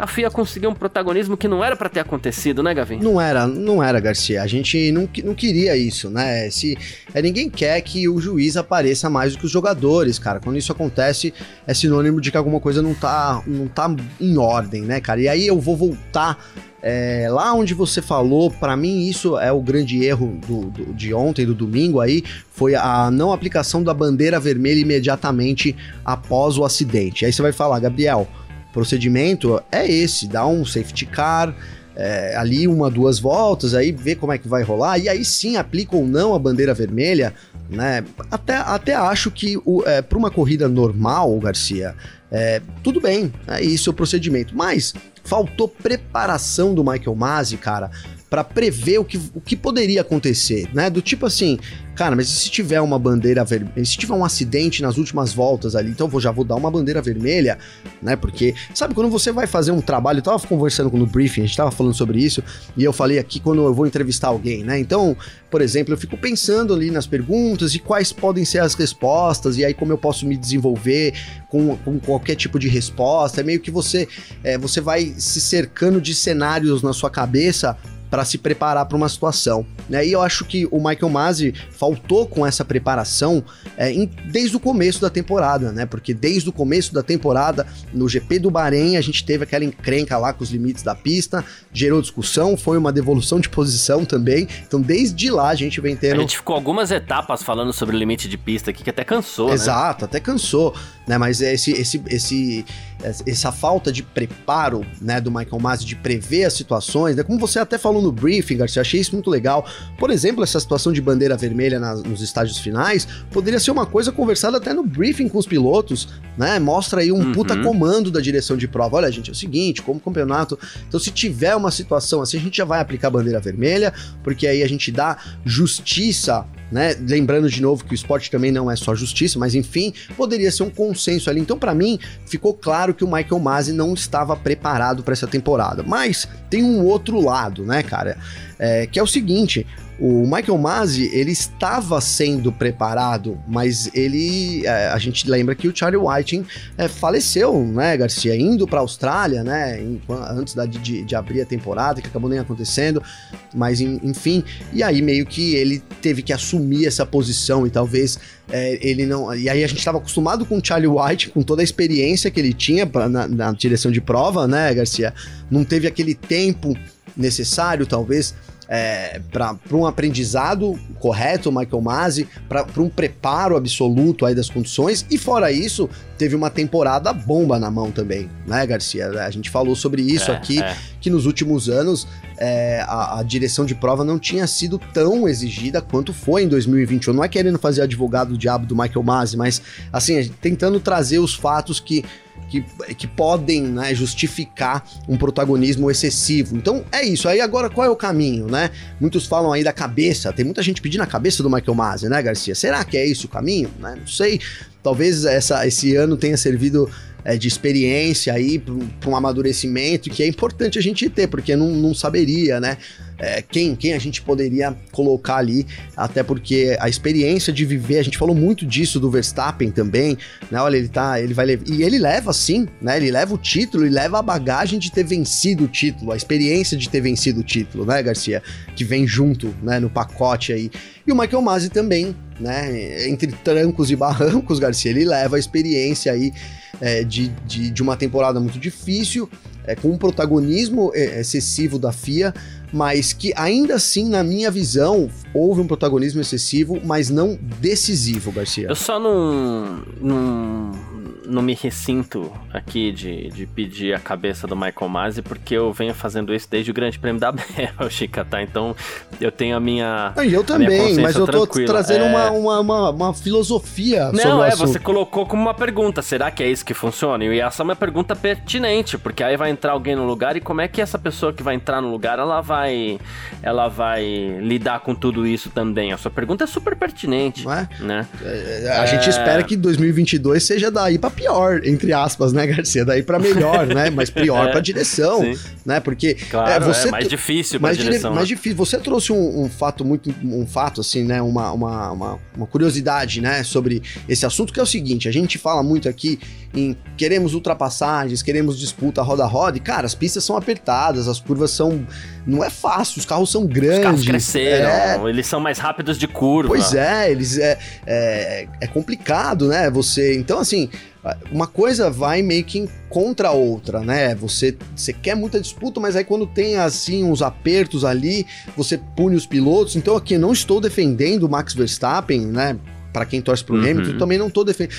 a FIA conseguiu um protagonismo que não era para ter acontecido, né, Gavin? Não era, não era, Garcia. A gente não, não queria isso, né? Se é, ninguém quer que o juiz apareça mais do que os jogadores, cara. Quando isso acontece, é sinônimo de que alguma coisa não tá, não tá em ordem, né, cara? E aí eu vou voltar é, lá onde você falou, para mim isso é o grande erro do, do, de ontem, do domingo aí, foi a não aplicação da bandeira vermelha imediatamente após o acidente. Aí você vai falar, Gabriel, procedimento é esse: dá um safety car. É, ali uma, duas voltas, aí vê como é que vai rolar, e aí sim aplica ou não a bandeira vermelha, né? Até, até acho que é, para uma corrida normal, Garcia, é, tudo bem, é isso o procedimento, mas faltou preparação do Michael Masi, cara, para prever o que, o que poderia acontecer, né? Do tipo assim, cara, mas se tiver uma bandeira vermelha, se tiver um acidente nas últimas voltas ali, então eu vou, já vou dar uma bandeira vermelha, né? Porque, sabe, quando você vai fazer um trabalho, eu tava conversando no briefing, a gente tava falando sobre isso, e eu falei aqui quando eu vou entrevistar alguém, né? Então, por exemplo, eu fico pensando ali nas perguntas e quais podem ser as respostas, e aí como eu posso me desenvolver com, com qualquer tipo de resposta, é meio que você, é, você vai se cercando de cenários na sua cabeça para se preparar para uma situação. Né? E eu acho que o Michael Masi faltou com essa preparação é, em, desde o começo da temporada, né? Porque desde o começo da temporada, no GP do Bahrein, a gente teve aquela encrenca lá com os limites da pista, gerou discussão, foi uma devolução de posição também. Então, desde lá a gente vem tendo. A gente ficou algumas etapas falando sobre o limite de pista aqui que até cansou. Né? Exato, né? até cansou, né? Mas esse, esse, esse, essa falta de preparo, né, do Michael Masi de prever as situações, né? Como você até falou no briefing, Garcia, achei isso muito legal. Por exemplo, essa situação de bandeira vermelha nas, nos estágios finais poderia ser uma coisa conversada até no briefing com os pilotos, né? Mostra aí um uhum. puta comando da direção de prova. Olha, gente, é o seguinte, como campeonato. Então, se tiver uma situação assim, a gente já vai aplicar a bandeira vermelha, porque aí a gente dá justiça né? Lembrando de novo que o esporte também não é só justiça, mas enfim, poderia ser um consenso ali. Então, para mim, ficou claro que o Michael Masi não estava preparado para essa temporada. Mas tem um outro lado, né, cara? É, que é o seguinte: o Michael Masi, ele estava sendo preparado, mas ele, é, a gente lembra que o Charlie Whiting é, faleceu, né, Garcia, indo para a Austrália, né, em, antes da, de, de, abrir a temporada, que acabou nem acontecendo, mas enfim, e aí meio que ele teve que assumir essa posição e talvez é, ele não. E aí a gente estava acostumado com o Charlie White, com toda a experiência que ele tinha pra, na, na direção de prova, né, Garcia? Não teve aquele tempo necessário, talvez, é, para um aprendizado correto, Michael Masi, para um preparo absoluto aí das condições. E fora isso, teve uma temporada bomba na mão também, né, Garcia? A gente falou sobre isso é, aqui, é. que nos últimos anos é, a, a, direção de prova não tinha sido tão exigida quanto foi em 2021. Não é querendo fazer advogado do diabo do Michael Masi, mas assim, tentando trazer os fatos que que, que podem né, justificar um protagonismo excessivo. Então é isso. Aí agora qual é o caminho, né? Muitos falam aí da cabeça. Tem muita gente pedindo a cabeça do Michael Masi, né, Garcia? Será que é esse o caminho? Né? Não sei. Talvez essa, esse ano tenha servido é, de experiência aí para um amadurecimento que é importante a gente ter, porque não, não saberia, né? É, quem, quem a gente poderia colocar ali, até porque a experiência de viver, a gente falou muito disso do Verstappen também, né? Olha, ele tá, ele vai e ele leva sim, né? Ele leva o título e leva a bagagem de ter vencido o título, a experiência de ter vencido o título, né, Garcia? Que vem junto, né, no pacote aí. E o Michael Masi também, né? Entre trancos e barrancos, Garcia, ele leva a experiência aí é, de, de, de, uma temporada muito difícil, é, com um protagonismo é, excessivo da FIA, mas que ainda assim, na minha visão, houve um protagonismo excessivo, mas não decisivo, Garcia. Eu só não, não não me ressinto aqui de, de pedir a cabeça do Michael Masi, porque eu venho fazendo isso desde o Grande Prêmio da Bélgica, tá? Então eu tenho a minha. E eu também, mas eu tô tranquila. trazendo é... uma, uma, uma, uma, filosofia. Não, é, você colocou como uma pergunta: será que é isso que funciona? E essa é uma pergunta pertinente, porque aí vai entrar alguém no lugar e como é que essa pessoa que vai entrar no lugar ela vai, ela vai lidar com tudo isso também? A sua pergunta é super pertinente. É? Né? É, a gente espera que 2022 seja daí pra pior, entre aspas, né, Garcia? Daí para melhor, né? Mas pior é, para direção, sim. né? Porque claro, é, você é mais difícil para direção. Mais né? difícil. Você trouxe um, um, fato muito, um fato assim, né? Uma, uma, uma, uma, curiosidade, né? Sobre esse assunto que é o seguinte: a gente fala muito aqui em queremos ultrapassagens, queremos disputa roda roda. E cara, as pistas são apertadas, as curvas são não é fácil, os carros são grandes. Os carros cresceram, é... eles são mais rápidos de curva. Pois é, eles é, é, é complicado, né? Você. Então, assim, uma coisa vai meio que contra a outra, né? Você, você quer muita disputa, mas aí quando tem assim uns apertos ali, você pune os pilotos. Então aqui não estou defendendo o Max Verstappen, né? Para quem torce pro uhum. Hamilton, também não tô defendendo,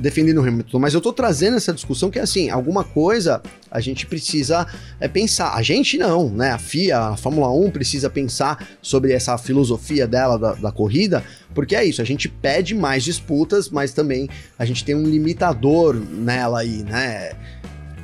defendendo o Hamilton, mas eu tô trazendo essa discussão que é assim, alguma coisa a gente precisa é, pensar. A gente não, né? A FIA, a Fórmula 1 precisa pensar sobre essa filosofia dela da, da corrida, porque é isso, a gente pede mais disputas, mas também a gente tem um limitador nela aí, né?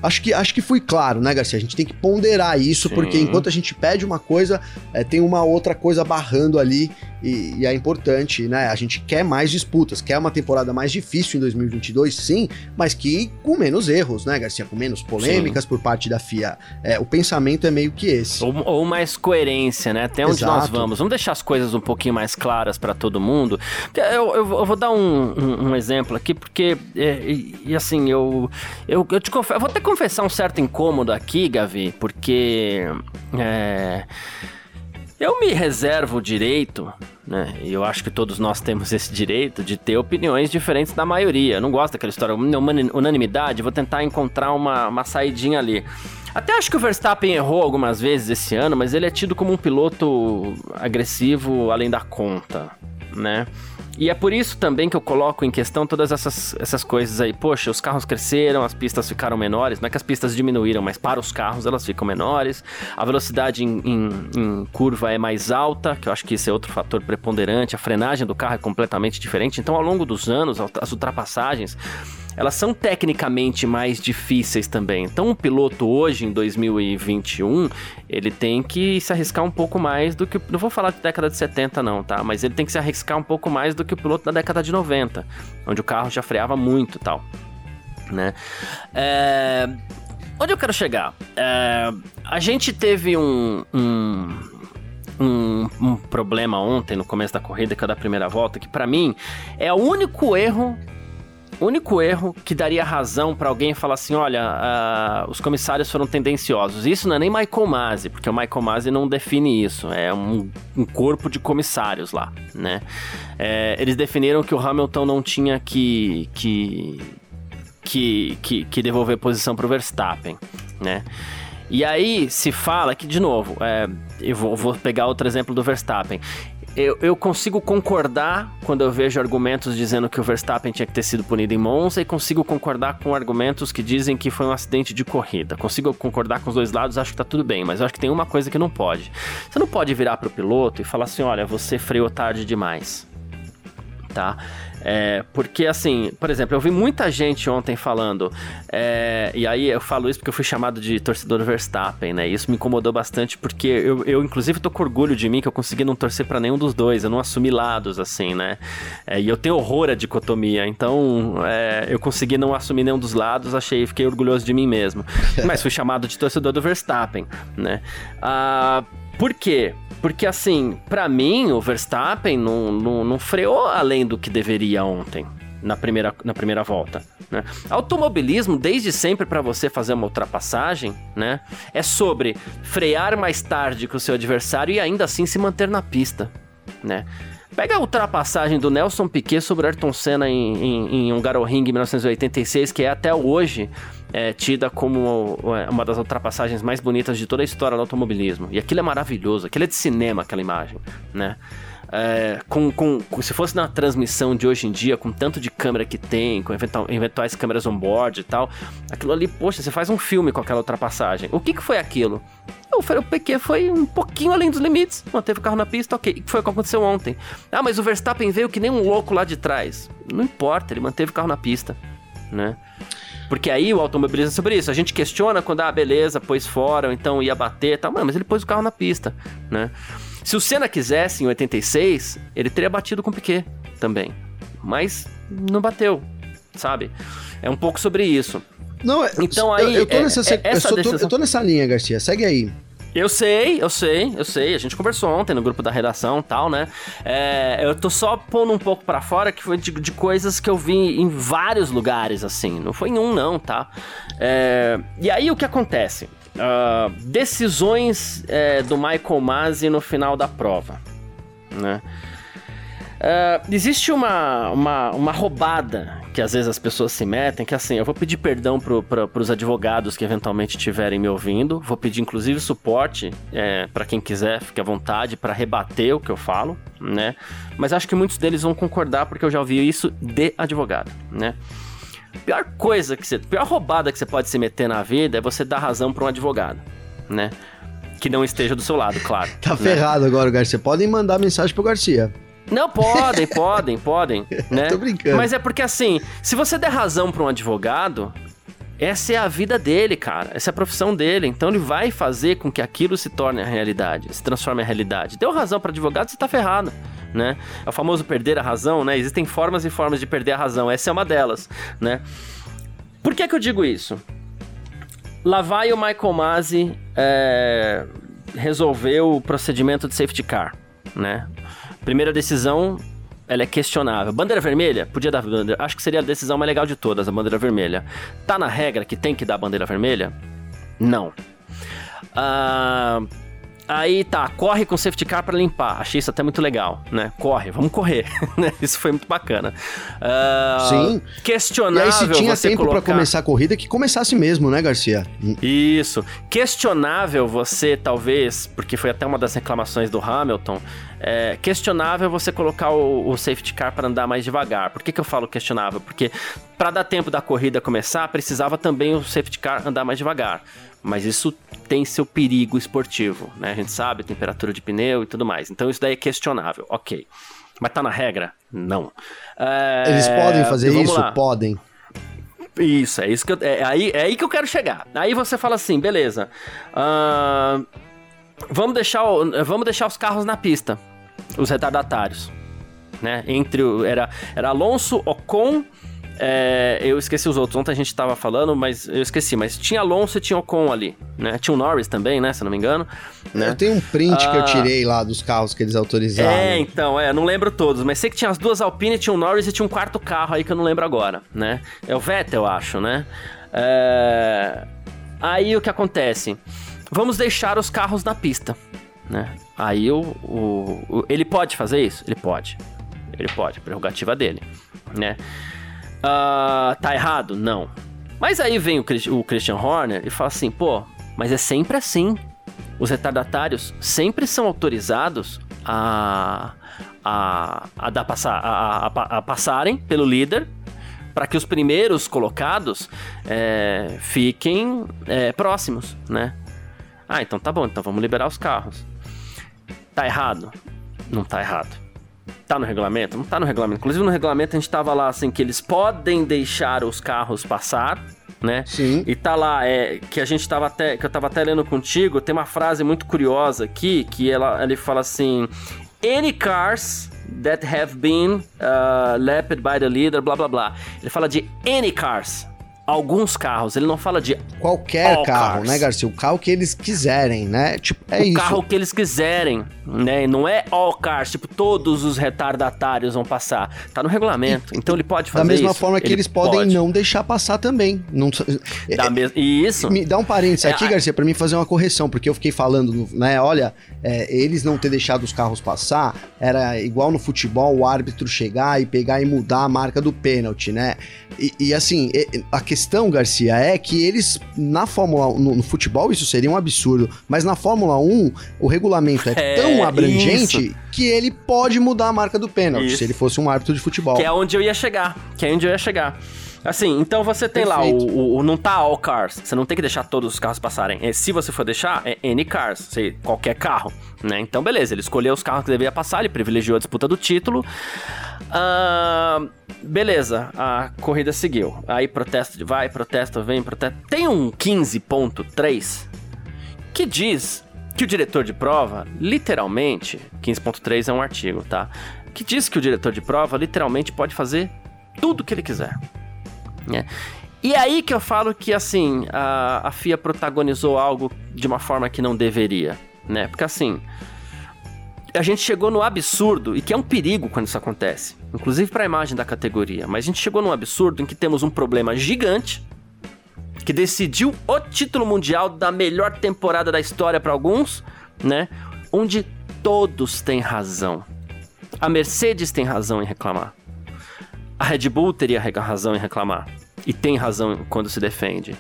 Acho que, acho que fui claro, né, Garcia? A gente tem que ponderar isso, Sim. porque enquanto a gente pede uma coisa, é, tem uma outra coisa barrando ali e, e, é importante, né? A gente quer mais disputas, quer uma temporada mais difícil em 2022, sim, mas que com menos erros, né, Garcia? Com menos polêmicas sim. por parte da FIA. É, o pensamento é meio que esse. Ou, ou mais coerência, né? Até onde Exato. nós vamos. Vamos deixar as coisas um pouquinho mais claras para todo mundo. Eu, eu, eu, vou dar um, um, um exemplo aqui, porque, é, e, e, assim, eu, eu, eu te confesso, eu vou até confessar um certo incômodo aqui, Gavi, porque. É, eu me reservo o direito, né? E eu acho que todos nós temos esse direito de ter opiniões diferentes da maioria. Eu não gosto daquela história, unanimidade, vou tentar encontrar uma, uma saidinha ali. Até acho que o Verstappen errou algumas vezes esse ano, mas ele é tido como um piloto agressivo além da conta, né? E é por isso também que eu coloco em questão todas essas, essas coisas aí. Poxa, os carros cresceram, as pistas ficaram menores. Não é que as pistas diminuíram, mas para os carros elas ficam menores. A velocidade em, em, em curva é mais alta, que eu acho que isso é outro fator preponderante. A frenagem do carro é completamente diferente. Então, ao longo dos anos, as ultrapassagens elas são tecnicamente mais difíceis também. Então, um piloto hoje, em 2021, ele tem que se arriscar um pouco mais do que. Não vou falar de década de 70, não, tá? Mas ele tem que se arriscar um pouco mais do que o piloto da década de 90, onde o carro já freava muito tal. Né? É... Onde eu quero chegar? É... A gente teve um, um, um, um, problema ontem no começo da corrida, que é da primeira volta, que para mim é o único erro único erro que daria razão para alguém falar assim: olha, uh, os comissários foram tendenciosos. Isso não é nem Michael Masi, porque o Michael Masi não define isso. É um, um corpo de comissários lá, né? É, eles definiram que o Hamilton não tinha que, que, que, que, que devolver posição para o Verstappen, né? E aí se fala que, de novo, é, eu vou, vou, pegar outro exemplo do Verstappen eu, eu, consigo concordar quando eu vejo argumentos dizendo que o Verstappen tinha que ter sido punido em Monza e consigo concordar com argumentos que dizem que foi um acidente de corrida. Consigo concordar com os dois lados, acho que tá tudo bem, mas eu acho que tem uma coisa que não pode. Você não pode virar pro piloto e falar assim: olha, você freou tarde demais. Tá? É, porque, assim, por exemplo, eu vi muita gente ontem falando, é, e aí eu falo isso porque eu fui chamado de torcedor Verstappen, né? E isso me incomodou bastante porque eu, eu inclusive, tô com orgulho de mim que eu consegui não torcer para nenhum dos dois, eu não assumi lados, assim, né? É, e eu tenho horror à dicotomia, então é, eu consegui não assumir nenhum dos lados, achei, fiquei orgulhoso de mim mesmo. Mas fui chamado de torcedor do Verstappen, né? Ah, por quê? Porque, assim, para mim, o Verstappen não, não, não freou além do que deveria ontem na primeira, na primeira volta. Né? Automobilismo, desde sempre, para você fazer uma ultrapassagem, né, é sobre frear mais tarde que o seu adversário e ainda assim se manter na pista. Né? Pega a ultrapassagem do Nelson Piquet sobre Ayrton Senna em, em, em Hungaroring em 1986, que é até hoje é, tida como é, uma das ultrapassagens mais bonitas de toda a história do automobilismo. E aquilo é maravilhoso, aquilo é de cinema, aquela imagem, né? É, com, com, se fosse na transmissão de hoje em dia, com tanto de câmera que tem, com eventual, eventuais câmeras on-board e tal, aquilo ali, poxa, você faz um filme com aquela ultrapassagem. O que, que foi aquilo? O Piquet foi um pouquinho além dos limites, manteve o carro na pista, ok. Foi o que aconteceu ontem? Ah, mas o Verstappen veio que nem um louco lá de trás. Não importa, ele manteve o carro na pista, né? Porque aí o automobilismo é sobre isso. A gente questiona quando, ah, beleza, pôs fora, ou então ia bater e tal. Mano, mas ele pôs o carro na pista, né? Se o Senna quisesse, em 86, ele teria batido com o Piquet também. Mas não bateu, sabe? É um pouco sobre isso. Não, então aí. Eu, eu, tô, nessa, é, é, eu, tô, eu tô nessa linha, Garcia. Segue aí. Eu sei, eu sei, eu sei. A gente conversou ontem no grupo da redação e tal, né? É, eu tô só pondo um pouco para fora que foi de, de, coisas que eu vi em vários lugares, assim. Não foi em um, não, tá? É, e aí o que acontece? Uh, decisões é, do Michael Masi no final da prova, né? Uh, existe uma, uma, uma roubada que às vezes as pessoas se metem, que assim, eu vou pedir perdão pro, pro, pros advogados que eventualmente estiverem me ouvindo, vou pedir inclusive suporte é, para quem quiser, fique à vontade para rebater o que eu falo, né? Mas acho que muitos deles vão concordar porque eu já ouvi isso de advogado, né? Pior coisa que você, pior roubada que você pode se meter na vida é você dar razão para um advogado, né? Que não esteja do seu lado, claro. tá né? ferrado agora, Garcia. Podem mandar mensagem pro Garcia. Não, podem, podem, podem, né? Tô brincando. Mas é porque assim, se você der razão para um advogado, essa é a vida dele, cara. Essa é a profissão dele. Então ele vai fazer com que aquilo se torne a realidade, se transforme em realidade. Deu razão para advogado, você tá ferrado, né? É o famoso perder a razão, né? Existem formas e formas de perder a razão. Essa é uma delas, né? Por que que eu digo isso? Lá vai o Michael Masi é, resolver o procedimento de safety car, né? Primeira decisão, ela é questionável. Bandeira vermelha? Podia dar bandeira. Acho que seria a decisão mais legal de todas, a bandeira vermelha. Tá na regra que tem que dar bandeira vermelha? Não. Ah. Aí tá, corre com safety car para limpar. Achei isso até muito legal, né? Corre, vamos correr. Né? isso foi muito bacana. Uh, Sim. Questionável. E aí, se tinha tempo colocar... para começar a corrida, que começasse mesmo, né, Garcia? Isso. Questionável você, talvez, porque foi até uma das reclamações do Hamilton, é questionável você colocar o, o safety car para andar mais devagar. Por que, que eu falo questionável? Porque para dar tempo da corrida começar, precisava também o safety car andar mais devagar. Mas isso tem seu perigo esportivo, né? A gente sabe, temperatura de pneu e tudo mais. Então isso daí é questionável, ok. Mas tá na regra? Não. É... Eles podem fazer isso? Lá. Podem. Isso, é isso que eu, é, aí, é aí que eu quero chegar. Aí você fala assim, beleza. Uh, vamos, deixar, vamos deixar os carros na pista, os retardatários. Né? Entre era, era Alonso, Ocon é, eu esqueci os outros. Ontem a gente tava falando, mas eu esqueci. Mas tinha Alonso e tinha Ocon ali, né? Tinha o Norris também, né? Se não me engano. Né? Eu tenho um print ah, que eu ah, tirei lá dos carros que eles autorizaram. É, então, é. Não lembro todos. Mas sei que tinha as duas Alpine, tinha o Norris e tinha um quarto carro aí que eu não lembro agora, né? É o Vettel, eu acho, né? É... Aí o que acontece? Vamos deixar os carros na pista, né? Aí o, o, o ele pode fazer isso? Ele pode. Ele pode, prerrogativa dele, né? Uh, tá errado? Não. Mas aí vem o, o Christian Horner e fala assim, pô, mas é sempre assim. Os retardatários sempre são autorizados a, a, a, dar passar, a, a, a passarem pelo líder para que os primeiros colocados é, fiquem é, próximos, né? Ah, então tá bom, então vamos liberar os carros. Tá errado? Não tá errado. Tá no regulamento? Não tá no regulamento. Inclusive no regulamento a gente tava lá assim que eles podem deixar os carros passar, né? Sim. E tá lá, é, que a gente tava até, que eu tava até lendo contigo, tem uma frase muito curiosa aqui, que ela, ele fala assim: Any cars that have been uh, lapped by the leader, blá blá blá. Ele fala de any cars alguns carros. Ele não fala de qualquer carro, cars. né, Garcia? O carro que eles quiserem, né? Tipo, é o isso. O carro que eles quiserem, né? Não é all cars, tipo, todos os retardatários vão passar. Tá no regulamento. E, então ele pode fazer Da mesma isso. forma que ele eles podem pode. não deixar passar também. Não, da é, mes... Isso. Me dá um parênteses é, aqui, Garcia, para mim fazer uma correção, porque eu fiquei falando, né? Olha, é, eles não ter deixado os carros passar era igual no futebol, o árbitro chegar e pegar e mudar a marca do pênalti, né? E, e assim, a questão, Garcia, é que eles, na Fórmula 1, no, no, futebol, isso seria um absurdo, mas na Fórmula 1, o regulamento é, é tão abrangente isso. que ele pode mudar a marca do pênalti, se ele fosse um árbitro de futebol. Que é onde eu ia chegar, que é onde eu ia chegar. Assim, então você tem Perfeito. lá o, o, o, Não tá all cars. Você não tem que deixar todos os carros passarem. É, se você for deixar, é any cars. Sei, qualquer carro. Né? Então, beleza. Ele escolheu os carros que deveria passar. Ele privilegiou a disputa do título. Uh, beleza. A corrida seguiu. Aí protesto vai, protesto vem, protesto. Tem um 15.3 que diz que o diretor de prova, literalmente, 15.3 é um artigo, tá? Que diz que o diretor de prova literalmente pode fazer tudo que ele quiser. Né? E aí que eu falo que, assim, a, a FIA protagonizou algo de uma forma que não deveria, né? Porque, assim, a gente chegou no absurdo, e que é um perigo quando isso acontece, inclusive para a imagem da categoria, mas a gente chegou num absurdo em que temos um problema gigante que decidiu o título mundial da melhor temporada da história para alguns, né? Onde todos têm razão. A Mercedes tem razão em reclamar. A Red Bull teria razão em reclamar. E tem razão quando se defende.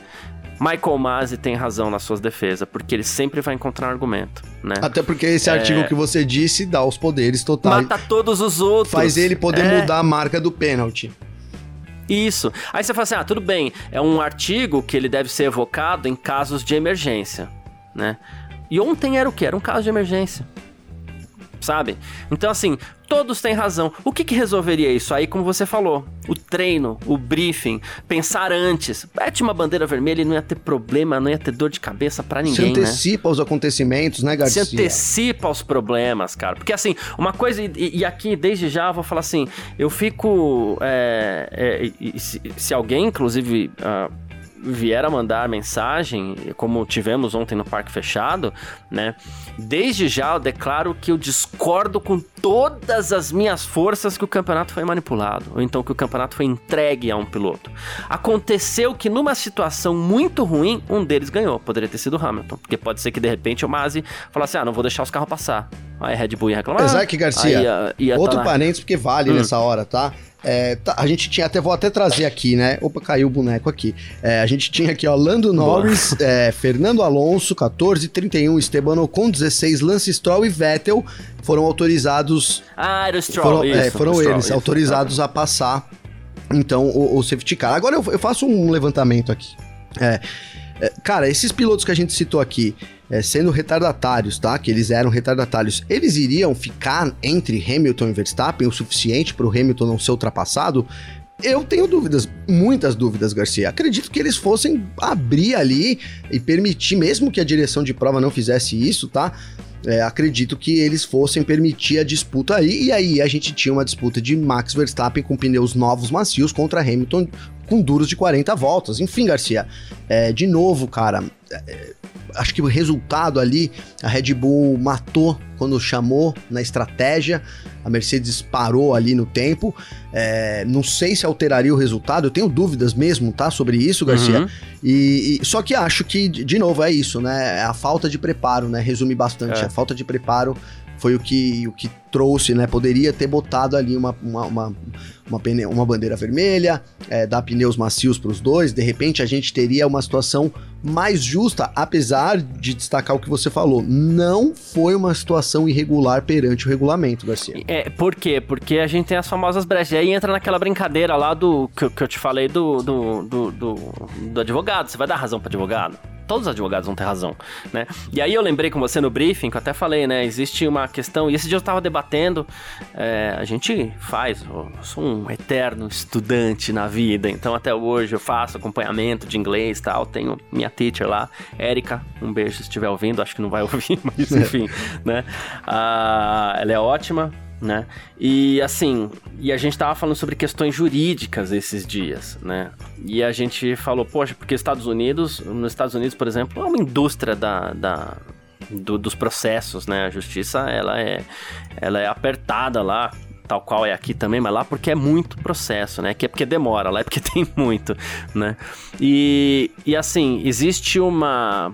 Michael Masi tem razão nas suas defesas, porque ele sempre vai encontrar um argumento, né? Até porque esse é... artigo que você disse dá os poderes totais. Mata todos os outros. Faz ele poder é... mudar a marca do pênalti. Isso. Aí você fala assim: ah, tudo bem, é um artigo que ele deve ser evocado em casos de emergência, né? E ontem era o que? Era um caso de emergência sabe? Então, assim, todos têm razão. O que, que resolveria isso? Aí, como você falou, o treino, o briefing, pensar antes. Mete uma bandeira vermelha e não ia ter problema, não ia ter dor de cabeça para ninguém. Se antecipa né? os acontecimentos, né, Garcia? Se antecipa os problemas, cara. Porque, assim, uma coisa, e, e aqui desde já eu vou falar assim: eu fico. É, é, se, se, alguém, inclusive. Uh, vier a mandar mensagem, como tivemos ontem no Parque Fechado, né? Desde já eu declaro que eu discordo com todas as minhas forças que o campeonato foi manipulado, ou então que o campeonato foi entregue a um piloto. Aconteceu que numa situação muito ruim, um deles ganhou. Poderia ter sido o Hamilton, porque pode ser que de repente o Masi falasse: ah, não vou deixar os carros passar. Aí Red Bull ia reclamar. Isaac Garcia, ia, ia outro tá parênteses, porque vale hum. nessa hora, tá? É, tá, a gente tinha até, vou até trazer aqui, né? Opa, caiu o boneco aqui. É, a gente tinha aqui, ó, Lando Norris, é, Fernando Alonso, 14, 31, Esteban Ocon, 16, Lance Stroll e Vettel foram autorizados. Ah, era o Stroll, foram, isso, é, foram Stroll, eles isso, autorizados a passar, então, o, o safety car. Agora eu, eu faço um levantamento aqui. É, é, cara, esses pilotos que a gente citou aqui, é, sendo retardatários, tá? Que eles eram retardatários, eles iriam ficar entre Hamilton e Verstappen o suficiente para o Hamilton não ser ultrapassado? Eu tenho dúvidas, muitas dúvidas, Garcia. Acredito que eles fossem abrir ali e permitir, mesmo que a direção de prova não fizesse isso, tá? É, acredito que eles fossem permitir a disputa aí, e aí a gente tinha uma disputa de Max Verstappen com pneus novos macios contra Hamilton com duros de 40 voltas. Enfim, Garcia, é, de novo, cara, é, acho que o resultado ali, a Red Bull matou quando chamou na estratégia, a Mercedes parou ali no tempo. É, não sei se alteraria o resultado, eu tenho dúvidas mesmo, tá, sobre isso, Garcia. Uhum. E, e, só que acho que, de novo, é isso, né? É a falta de preparo, né? Resume bastante. É. A falta de preparo foi o que, o que trouxe, né? Poderia ter botado ali uma, uma, uma, uma, pene, uma bandeira vermelha, é, dar pneus macios para os dois. De repente a gente teria uma situação mais justa, apesar de destacar o que você falou. Não foi uma situação irregular perante o regulamento, Garcia. É, por quê? Porque a gente tem as famosas brechas. E aí entra naquela brincadeira lá do que, que eu te falei do, do, do, do, do advogado. Você vai dar razão para advogado? Todos os advogados vão ter razão, né? E aí eu lembrei com você no briefing, que eu até falei, né? Existe uma questão, e esse dia eu estava debatendo, é, a gente faz, eu sou um eterno estudante na vida, então até hoje eu faço acompanhamento de inglês e tal, tenho minha teacher lá, Érica, um beijo se estiver ouvindo, acho que não vai ouvir, mas enfim, né? Ah, ela é ótima, né? E assim, e a gente tava falando sobre questões jurídicas esses dias, né? E a gente falou, poxa, porque Estados Unidos, nos Estados Unidos, por exemplo, é uma indústria da, da do, dos processos, né? A justiça, ela é, ela é apertada lá, tal qual é aqui também, mas lá porque é muito processo, né? Que é porque demora, lá é porque tem muito, né? E, e assim, existe uma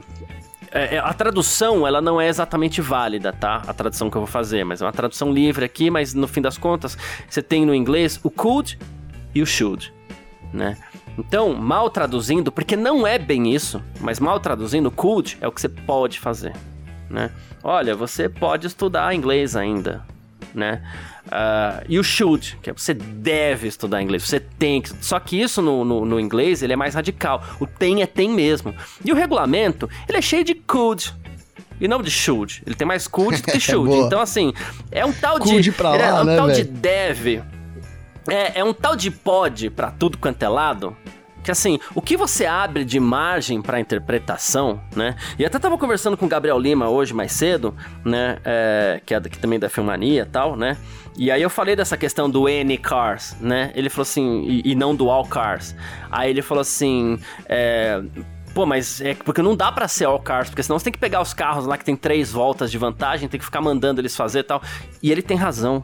é, é, a tradução, ela não é exatamente válida, tá? A tradução que eu vou fazer, mas é uma tradução livre aqui, mas no fim das contas, você tem no inglês o could e o should, né? Então, mal traduzindo, porque não é bem isso, mas mal traduzindo, could é o que você pode fazer, né? Olha, você pode estudar inglês ainda, né? Uh, e o should, que é você deve estudar inglês, você tem que. Só que isso no, no, no, inglês ele é mais radical. O tem é tem mesmo. E o regulamento, ele é cheio de could. E não de should. Ele tem mais could do que should. então, assim, é um tal de. de pra lá, é um né, tal véio? de deve. É, é um tal de pode pra tudo quanto é lado que assim, o que você abre de margem para interpretação, né? E até tava conversando com o Gabriel Lima hoje mais cedo, né? É, que é que também da Filmania e tal, né? E aí eu falei dessa questão do N cars, né? Ele falou assim, e, e não do all cars. Aí ele falou assim, é, Pô, mas é porque não dá para ser all cars, porque senão você tem que pegar os carros lá que tem três voltas de vantagem, tem que ficar mandando eles fazer e tal. E ele tem razão.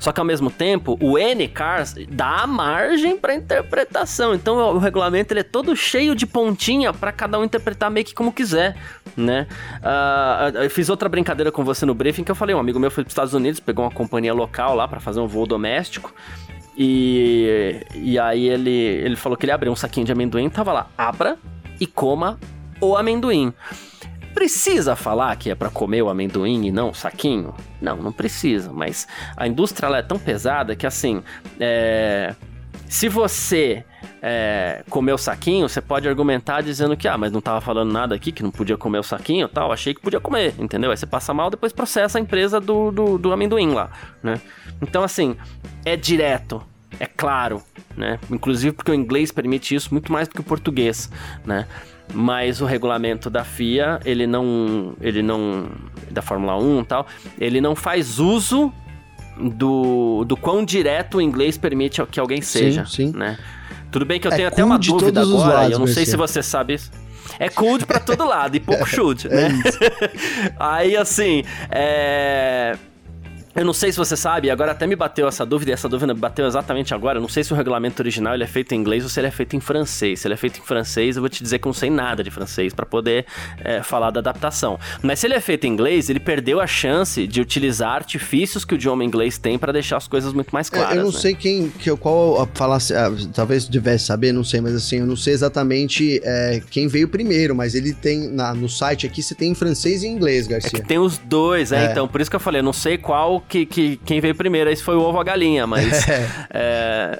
Só que ao mesmo tempo, o N-Cars dá margem para interpretação. Então o regulamento ele é todo cheio de pontinha para cada um interpretar meio que como quiser, né? Uh, eu fiz outra brincadeira com você no briefing que eu falei, um amigo meu foi para os Estados Unidos, pegou uma companhia local lá para fazer um voo doméstico. E, e aí ele, ele falou que ele abriu um saquinho de amendoim, tava lá, abra e coma o amendoim. Precisa falar que é para comer o amendoim e não o saquinho? Não, não precisa, mas a indústria é tão pesada que assim, é... se você é, comer o saquinho, você pode argumentar dizendo que, ah, mas não tava falando nada aqui, que não podia comer o saquinho tal, achei que podia comer, entendeu? Aí você passa mal, depois processa a empresa do, do, do amendoim lá, né? Então, assim, é direto, é claro, né? Inclusive porque o inglês permite isso muito mais do que o português, né? Mas o regulamento da FIA, ele não, ele não, da Fórmula 1 e tal, ele não faz uso do, do quão direto o inglês permite que alguém seja, sim, sim. né? Tudo bem que eu é tenho até uma dúvida agora, lados, eu não sei se você sabe isso. É cold pra todo lado e pouco chute, é, né? É Aí, assim, é... Eu não sei se você sabe, agora até me bateu essa dúvida, e essa dúvida bateu exatamente agora. Eu não sei se o regulamento original ele é feito em inglês ou se ele é feito em francês. Se ele é feito em francês, eu vou te dizer que eu não sei nada de francês para poder é, falar da adaptação. Mas se ele é feito em inglês, ele perdeu a chance de utilizar artifícios que o idioma inglês tem para deixar as coisas muito mais claras. É, eu não né? sei quem, que, qual falasse, ah, talvez devesse saber, não sei, mas assim, eu não sei exatamente é, quem veio primeiro, mas ele tem na, no site aqui você tem em francês e em inglês, Garcia. É que tem os dois, é, então por isso que eu falei, eu não sei qual que, que quem veio primeiro. Esse foi o ovo ou a galinha, mas. É.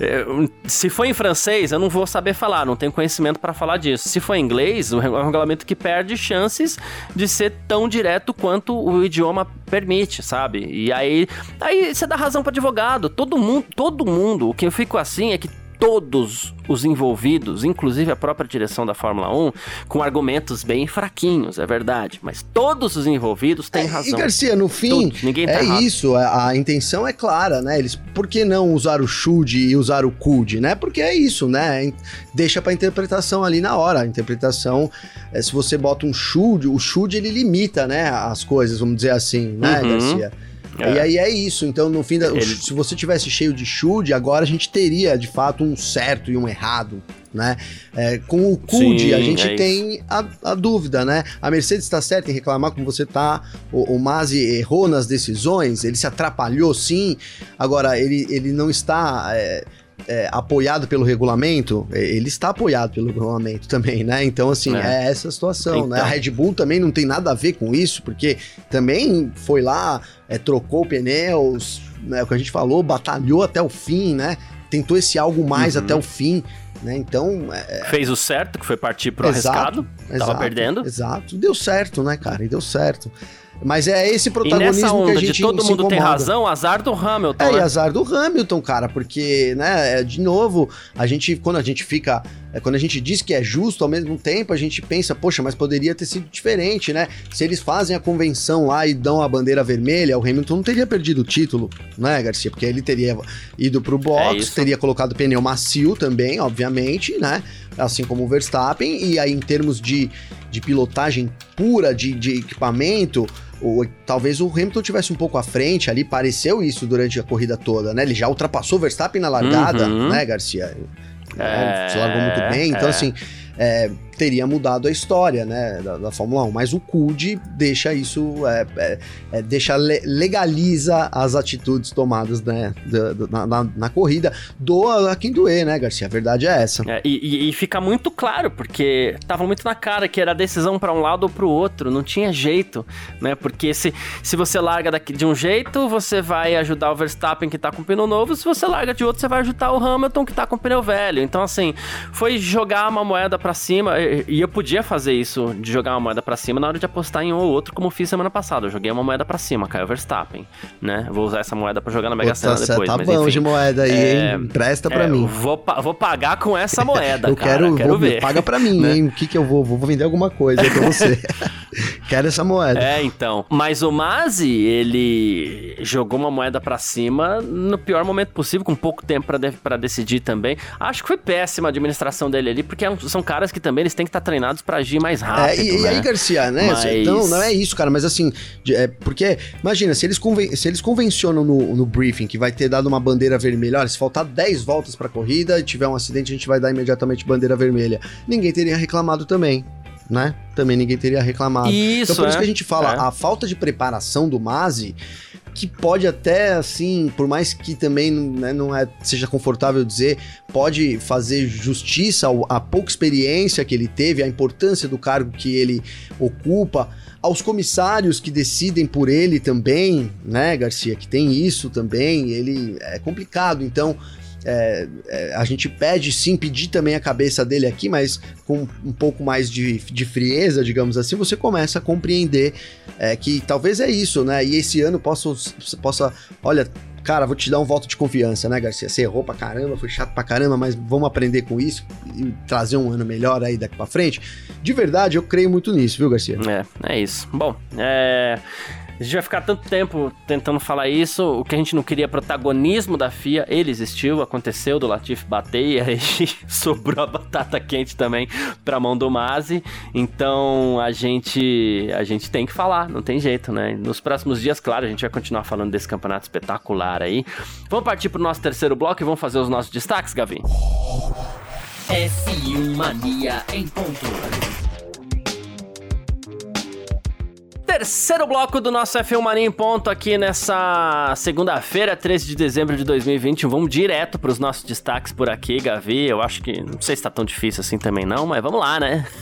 é, se for em francês, eu não vou saber falar, não tenho conhecimento para falar disso. Se for em inglês, é um regulamento que perde chances de ser tão direto quanto o idioma permite, sabe? E aí, aí você dá razão para advogado. Todo mundo, todo mundo. O que eu fico assim é que todos os envolvidos, inclusive a própria direção da Fórmula 1, com argumentos bem fraquinhos, é verdade. Mas todos os envolvidos têm é, razão. E Garcia, no fim, ninguém tá é errado. isso. A, a, intenção é clara, né? Eles, por que não usar o should e usar o could, né? Porque é isso, né? Deixa para interpretação ali na hora. A interpretação, é, se você bota um should, o should ele limita, né? As coisas, vamos dizer assim, né, uhum. Garcia? É. E aí é isso. Então, no fim, da, Ele... se você tivesse cheio de should, agora a gente teria de fato um certo e um errado. Né? É, com o CUD, a gente é tem a, a, dúvida, né? A Mercedes está certa em reclamar como você tá. O, o Masi errou nas decisões, ele se atrapalhou sim. Agora, ele, ele não está. É, é, apoiado pelo regulamento, é, ele está apoiado pelo regulamento também, né? Então, assim, é, é essa situação, então. né? A então. Red Bull também não tem nada a ver com isso, porque também foi lá, é, trocou pneus, né? O que a gente falou, batalhou até o fim, né? tentou esse algo mais uhum. até o fim. Né? Então. É... Fez o certo, que foi partir pro exato, arriscado. Exato, Tava perdendo. Exato. Deu certo, né, cara? E deu certo. Mas é esse protagonismo e nessa onda que a gente de todo mundo tem razão, azar do Hamilton. É, né? e azar do Hamilton, cara, porque, né, é, de novo, a gente, quando a gente fica. É, quando a gente diz que é justo, ao mesmo tempo a gente pensa, poxa, mas poderia ter sido diferente, né? Se eles fazem a convenção lá e dão a bandeira vermelha, o Hamilton não teria perdido o título, né, Garcia? Porque ele teria ido pro box, é teria colocado pneu macio também, obviamente, né? Assim como o Verstappen, e aí em termos de, de pilotagem pura, de, de equipamento o, talvez o Hamilton tivesse um pouco à frente ali, pareceu isso durante a corrida toda, né? Ele já ultrapassou o Verstappen na largada, uhum. né, Garcia? É, se largou muito bem, então é. assim, é, teria mudado a história, né, da, da Fórmula 1. Mas o CUD deixa isso, é, é, é, deixa legaliza as atitudes tomadas, né, da, da, na, na, corrida. Doa a quem doer, né, Garcia? A verdade é essa. É, e, e, fica muito claro, porque tava muito na cara que era decisão para um lado ou para o outro, não tinha jeito, né? Porque se, se você larga daqui de um jeito, você vai ajudar o Verstappen que tá com pneu novo, se você larga de outro, você vai ajudar o Hamilton que tá com pneu velho. Então, assim, foi jogar uma moeda para cima e eu podia fazer isso de jogar uma moeda para cima na hora de apostar em um ou outro, como fiz semana passada. Eu joguei uma moeda para cima, Caio Verstappen, né? Vou usar essa moeda para jogar na Mega Sena depois. Tá mas, bom enfim, de moeda aí, é, hein? Presta para é, mim. Vou, vou pagar com essa moeda, eu cara. Quero, quero vou, ver. Paga para mim, né? hein? O que que eu vou? Vou vender alguma coisa pra você. quero essa moeda. É, então. Mas o Mazi, ele jogou uma moeda para cima no pior momento possível, com pouco tempo para de, pra decidir também. Acho que foi péssima a administração dele ali, porque é são caras que também eles têm que estar treinados para agir mais rápido. É, e, né? e, aí, Garcia, né? Mas... Então, não é isso, cara, mas assim, é, porque, imagina, se eles, conven se eles convencionam no, no briefing que vai ter dado uma bandeira vermelha, olha, se faltar 10 voltas pra corrida e tiver um acidente, a gente vai dar imediatamente bandeira vermelha. Ninguém teria reclamado também. Né? Também ninguém teria reclamado. Isso, então por é. isso que a gente fala, é. a falta de preparação do Mazi que pode até, assim, por mais que também né, não é, seja confortável dizer, pode fazer justiça à pouca experiência que ele teve, à importância do cargo que ele ocupa, aos comissários que decidem por ele também, né, Garcia, que tem isso também, ele é complicado, então é, é, a gente pede sim, pedir também a cabeça dele aqui, mas com um pouco mais de, de frieza, digamos assim, você começa a compreender é, que talvez é isso, né? E esse ano possa, possa olha, cara, vou te dar um voto de confiança, né, Garcia? Você errou pra caramba, foi chato pra caramba, mas vamos aprender com isso e trazer um ano melhor aí daqui pra frente. De verdade, eu creio muito nisso, viu, Garcia? É, é isso. Bom, é. A gente vai ficar tanto tempo tentando falar isso. O que a gente não queria é protagonismo da FIA, ele existiu, aconteceu do Latif bater e aí sobrou a batata quente também pra mão do Mazi. Então a gente a gente tem que falar, não tem jeito, né? Nos próximos dias, claro, a gente vai continuar falando desse campeonato espetacular aí. Vamos partir pro nosso terceiro bloco e vamos fazer os nossos destaques, Gavi? F1 Mania em ponto terceiro bloco do nosso F1 Mania em ponto aqui nessa segunda-feira, 13 de dezembro de 2021. Vamos direto para os nossos destaques por aqui, Gavi. Eu acho que não sei se tá tão difícil assim também não, mas vamos lá, né?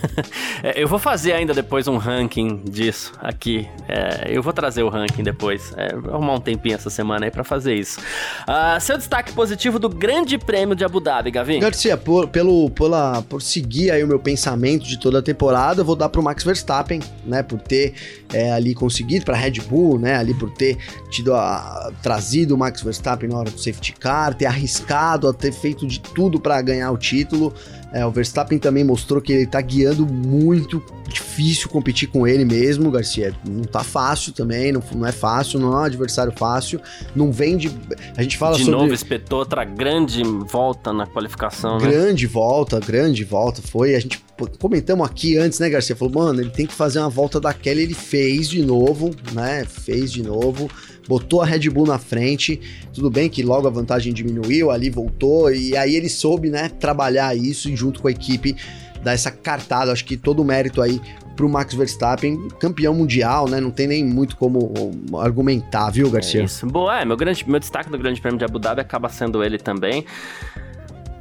É, eu vou fazer ainda depois um ranking disso aqui. É, eu vou trazer o ranking depois. É, vou arrumar um tempinho essa semana aí para fazer isso. Uh, seu destaque positivo do Grande Prêmio de Abu Dhabi, Gavi? Garcia, por, pelo, pela, por seguir aí o meu pensamento de toda a temporada, eu vou dar pro Max Verstappen, né? Por ter é, ali conseguido para Red Bull, né? Ali por ter tido a, trazido o Max Verstappen na hora do safety car, ter arriscado, ter feito de tudo para ganhar o título. É, o Verstappen também mostrou que ele tá guiando muito, difícil competir com ele mesmo, Garcia. Não tá fácil também, não, não é fácil, não é um adversário fácil. Não vem de. A gente fala de sobre. De novo, espetou outra grande volta na qualificação, né? Grande volta, grande volta. Foi. A gente comentamos aqui antes, né, Garcia? Falou, mano, ele tem que fazer uma volta daquela. Ele fez de novo, né? Fez de novo botou a Red Bull na frente. Tudo bem que logo a vantagem diminuiu, ali voltou, e aí ele soube, né, trabalhar isso junto com a equipe, dar essa cartada. Acho que todo o mérito aí pro Max Verstappen, campeão mundial, né? Não tem nem muito como argumentar, viu, Garcia? É isso. Boa, é, meu, grande, meu destaque do Grande Prêmio de Abu Dhabi acaba sendo ele também.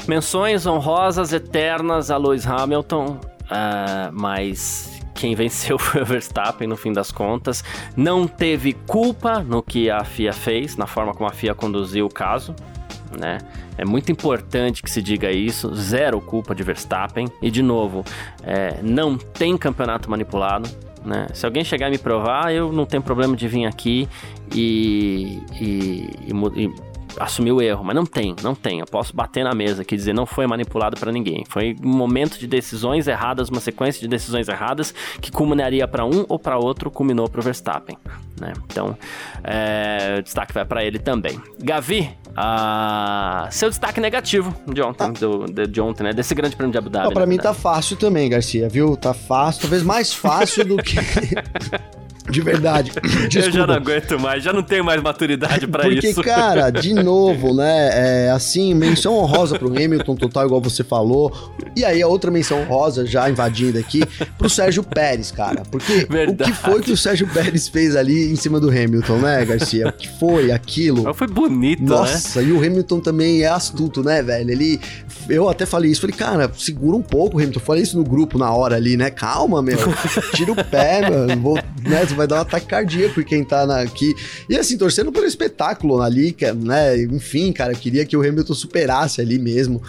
Menções honrosas eternas a Lewis Hamilton, uh, mas quem venceu foi o Verstappen no fim das contas. Não teve culpa no que a FIA fez, na forma como a FIA conduziu o caso. né? É muito importante que se diga isso, zero culpa de Verstappen. E de novo, é, não tem campeonato manipulado. Né? Se alguém chegar e me provar, eu não tenho problema de vir aqui e, e, e, e assumir o erro, mas não tem, não tem. Eu posso bater na mesa aqui e dizer não foi manipulado para ninguém. Foi um momento de decisões erradas, uma sequência de decisões erradas que culminaria para um ou para outro, culminou para o Verstappen. Né? Então, é, o destaque vai para ele também. Gavi, ah, seu destaque negativo de ontem, ah. do, de, de, ontem, né? Desse grande prêmio de Abu Dhabi. Para né? mim tá fácil também, Garcia, viu? Tá fácil, talvez mais fácil do que De verdade. Desculpa. Eu já não aguento mais, já não tenho mais maturidade para isso. Porque, cara, de novo, né? É, assim, menção honrosa pro Hamilton total, igual você falou. E aí, a outra menção honrosa, já invadindo aqui, pro Sérgio Pérez, cara. Porque verdade. o que foi que o Sérgio Pérez fez ali em cima do Hamilton, né, Garcia? O que foi aquilo? Foi bonito, Nossa, né? e o Hamilton também é astuto, né, velho? Ele. Eu até falei isso, falei, cara, segura um pouco, Hamilton. Falei isso no grupo na hora ali, né? Calma, meu. Tira o pé, mano. Vou, né? Vai dar um ataque cardíaco quem tá na, aqui. E assim, torcendo pelo espetáculo ali, né? Enfim, cara, queria que o Hamilton superasse ali mesmo.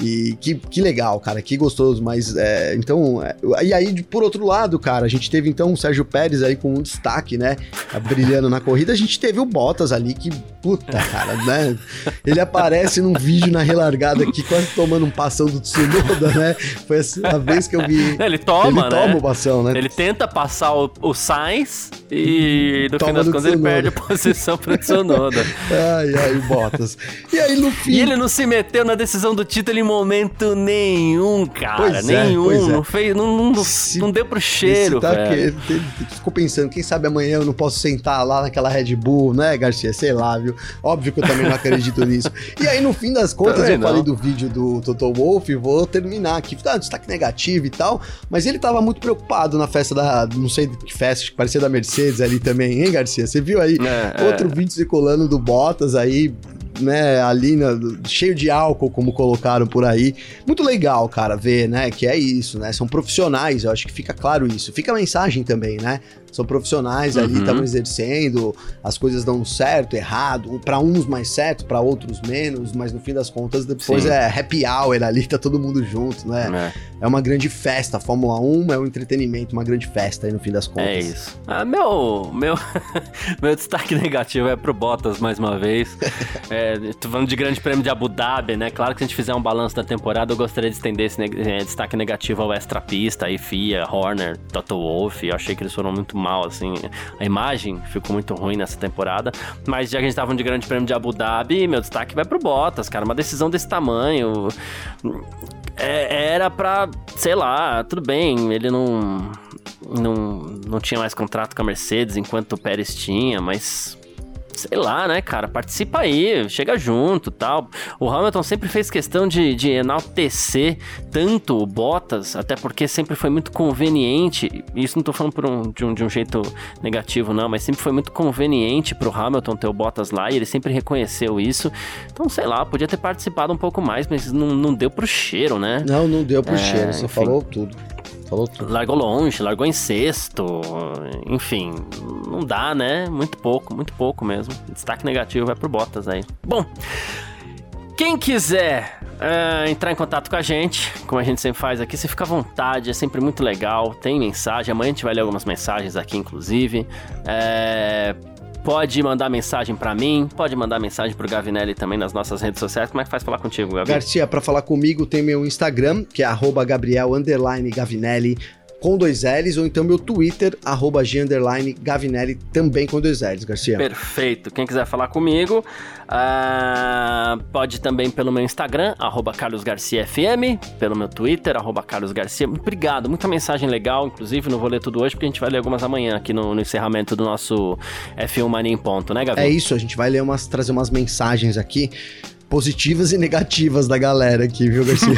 E que, que legal, cara, que gostoso. Mas é, então, é, e aí, por outro lado, cara, a gente teve então o Sérgio Pérez aí com um destaque, né? Brilhando na corrida. A gente teve o Bottas ali, que puta, cara, né? Ele aparece num vídeo na relargada aqui, quase tomando um passão do Tsunoda, né? Foi a vez que eu vi. Ele toma, ele toma né? o passão, né? Ele tenta passar o, o Sainz e no fim das contas ele perde a posição pro Tsunoda. ai, ai, Bottas. E aí no fim. E ele não se meteu na decisão do título em momento nenhum, cara. Pois é, nenhum. É, não, fez, não, não, se, não deu pro cheiro, tá velho. Que, ficou pensando, quem sabe amanhã eu não posso sentar lá naquela Red Bull, né, Garcia? Sei lá, viu? Óbvio que eu também não acredito nisso. E aí, no fim das contas, também eu não. falei do vídeo do Toto Wolff, vou terminar aqui. Ah, destaque negativo e tal, mas ele tava muito preocupado na festa da, não sei que festa, que parecia da Mercedes ali também, hein, Garcia? Você viu aí é, outro é. vídeo circulando do Bottas aí, né, ali na, cheio de álcool, como colocaram por aí. Muito legal, cara, ver, né, que é isso, né? São profissionais, eu acho que fica claro isso. Fica a mensagem também, né? São profissionais uhum. ali, estavam exercendo, as coisas dão certo, errado, para uns mais certo, para outros menos, mas no fim das contas depois Sim. é happy hour ali, tá todo mundo junto, né? É. é uma grande festa, a Fórmula 1 é um entretenimento, uma grande festa aí no fim das contas. É isso. Ah, meu, meu, meu destaque negativo é pro Bottas mais uma vez. é, tô falando de grande prêmio de Abu Dhabi, né? Claro que se a gente fizer um balanço da temporada, eu gostaria de estender esse é, destaque negativo ao extra pista, aí FIA, Horner, Toto Wolff, eu achei que eles foram muito mal, assim. A imagem ficou muito ruim nessa temporada. Mas já que a gente tava de grande prêmio de Abu Dhabi, meu destaque vai pro Bottas, cara. Uma decisão desse tamanho. É, era pra, sei lá, tudo bem, ele não, não, não tinha mais contrato com a Mercedes enquanto o Pérez tinha, mas sei lá, né, cara, participa aí, chega junto tal. O Hamilton sempre fez questão de, de enaltecer tanto o Bottas, até porque sempre foi muito conveniente, isso não tô falando por um, de, um, de um jeito negativo, não, mas sempre foi muito conveniente pro Hamilton ter o Bottas lá e ele sempre reconheceu isso. Então, sei lá, podia ter participado um pouco mais, mas não, não deu pro cheiro, né? Não, não deu pro é, cheiro, você enfim. falou tudo falou tudo. Largou longe, largou em sexto, enfim, não dá, né? Muito pouco, muito pouco mesmo. Destaque negativo vai pro Bottas aí. Bom, quem quiser uh, entrar em contato com a gente, como a gente sempre faz aqui, você fica à vontade, é sempre muito legal. Tem mensagem, amanhã a gente vai ler algumas mensagens aqui, inclusive. É, Pode mandar mensagem para mim, pode mandar mensagem pro Gavinelli também nas nossas redes sociais. Como é que faz falar contigo, Gabriel? Garcia, para falar comigo tem meu Instagram, que é Gabriel Gavinelli com dois L's, ou então meu Twitter, arroba G Gavinelli, também com dois L's, Garcia. Perfeito. Quem quiser falar comigo, uh, pode também pelo meu Instagram, arroba carlosgarciafm, pelo meu Twitter, arroba carlosgarcia. Obrigado, muita mensagem legal, inclusive, não vou ler tudo hoje, porque a gente vai ler algumas amanhã aqui no, no encerramento do nosso F1 Mania em Ponto, né, Gavi? É isso, a gente vai ler umas, trazer umas mensagens aqui positivas e negativas da galera aqui, viu, Garcia?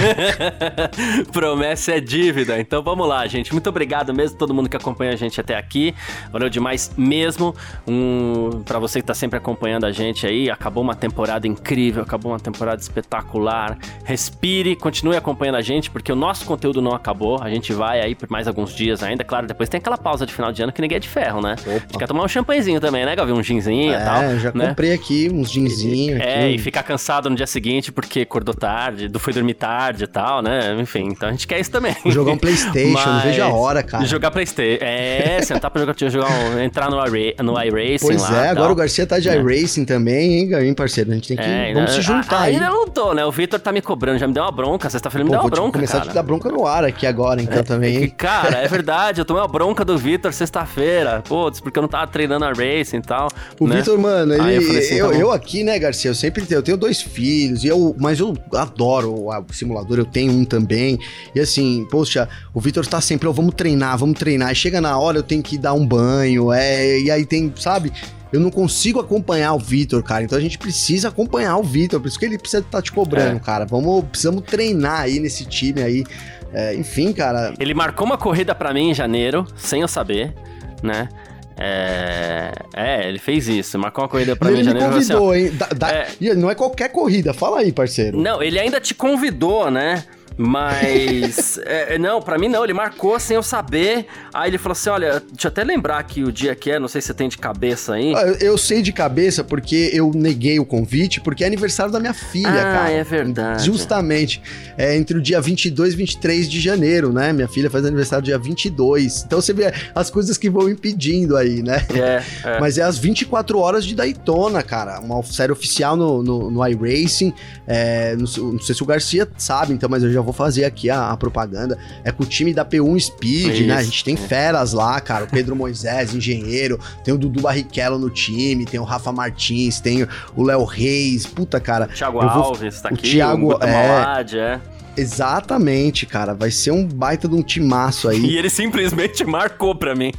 Promessa é dívida. Então vamos lá, gente. Muito obrigado mesmo todo mundo que acompanha a gente até aqui. Valeu demais mesmo. Um, para você que tá sempre acompanhando a gente aí, acabou uma temporada incrível, acabou uma temporada espetacular. Respire, continue acompanhando a gente, porque o nosso conteúdo não acabou. A gente vai aí por mais alguns dias ainda. Claro, depois tem aquela pausa de final de ano que ninguém é de ferro, né? Opa. A gente quer tomar um champanhezinho também, né, Gavi? Um ginzinho é, e tal. já né? comprei aqui uns ginzinhos. É, aqui. e ficar cansado sábado no dia seguinte porque acordou tarde, foi dormir tarde e tal, né? Enfim, então a gente quer isso também. Jogar um Playstation, Mas... não vejo a hora, cara. Jogar Playstation. É, sentar pra jogar, jogar um, entrar no, no iRacing Pois lá, é, agora o Garcia tá de é. iRacing também, hein, hein, parceiro? A gente tem que... É, vamos se juntar aí. Ainda não tô, né? O Vitor tá me cobrando, já me deu uma bronca, sexta-feira me deu uma bronca, começar cara. a te dar bronca no ar aqui agora, então, é, também, hein? Cara, é verdade, eu tomei uma bronca do Vitor sexta-feira, putz, porque eu não tava treinando a Racing e tal. O né? Vitor, mano, ele, eu, assim, eu, tá eu, aqui, né, Garcia, eu sempre tenho, eu tenho dois filhos, e eu, mas eu adoro o simulador, eu tenho um também, e assim, poxa, o Vitor tá sempre, oh, vamos treinar, vamos treinar, e chega na hora eu tenho que dar um banho, é, e aí tem, sabe, eu não consigo acompanhar o Vitor, cara. Então a gente precisa acompanhar o Vitor. Por isso que ele precisa estar tá te cobrando, é. cara. Vamos, precisamos treinar aí nesse time aí. É, enfim, cara. Ele marcou uma corrida para mim em janeiro, sem eu saber, né? É, é, ele fez isso, marcou uma corrida pra ele mim em janeiro. Ele me convidou, assim, hein? Da, da, é... Não é qualquer corrida, fala aí, parceiro. Não, ele ainda te convidou, né? Mas. é, não, para mim não, ele marcou sem eu saber. Aí ele falou assim: olha, deixa eu até lembrar aqui o dia que é, não sei se você tem de cabeça aí. Ah, eu sei de cabeça porque eu neguei o convite, porque é aniversário da minha filha, ah, cara. Ah, é verdade. Justamente. É entre o dia 22 e 23 de janeiro, né? Minha filha faz aniversário dia 22. Então você vê as coisas que vão impedindo aí, né? É. é. Mas é às 24 horas de Daytona, cara. Uma série oficial no, no, no iRacing. É, não, não sei se o Garcia sabe, então, mas eu já vou fazer aqui a, a propaganda. É com o time da P1 Speed, Isso. né? A gente tem feras lá, cara. O Pedro Moisés, engenheiro. Tem o Dudu Barrichello no time. Tem o Rafa Martins. Tem o Léo Reis. Puta, cara. Thiago vou... Alves tá o aqui. Thiago, o é... Malad, é. Exatamente, cara. Vai ser um baita de um timaço aí. E ele simplesmente marcou pra mim.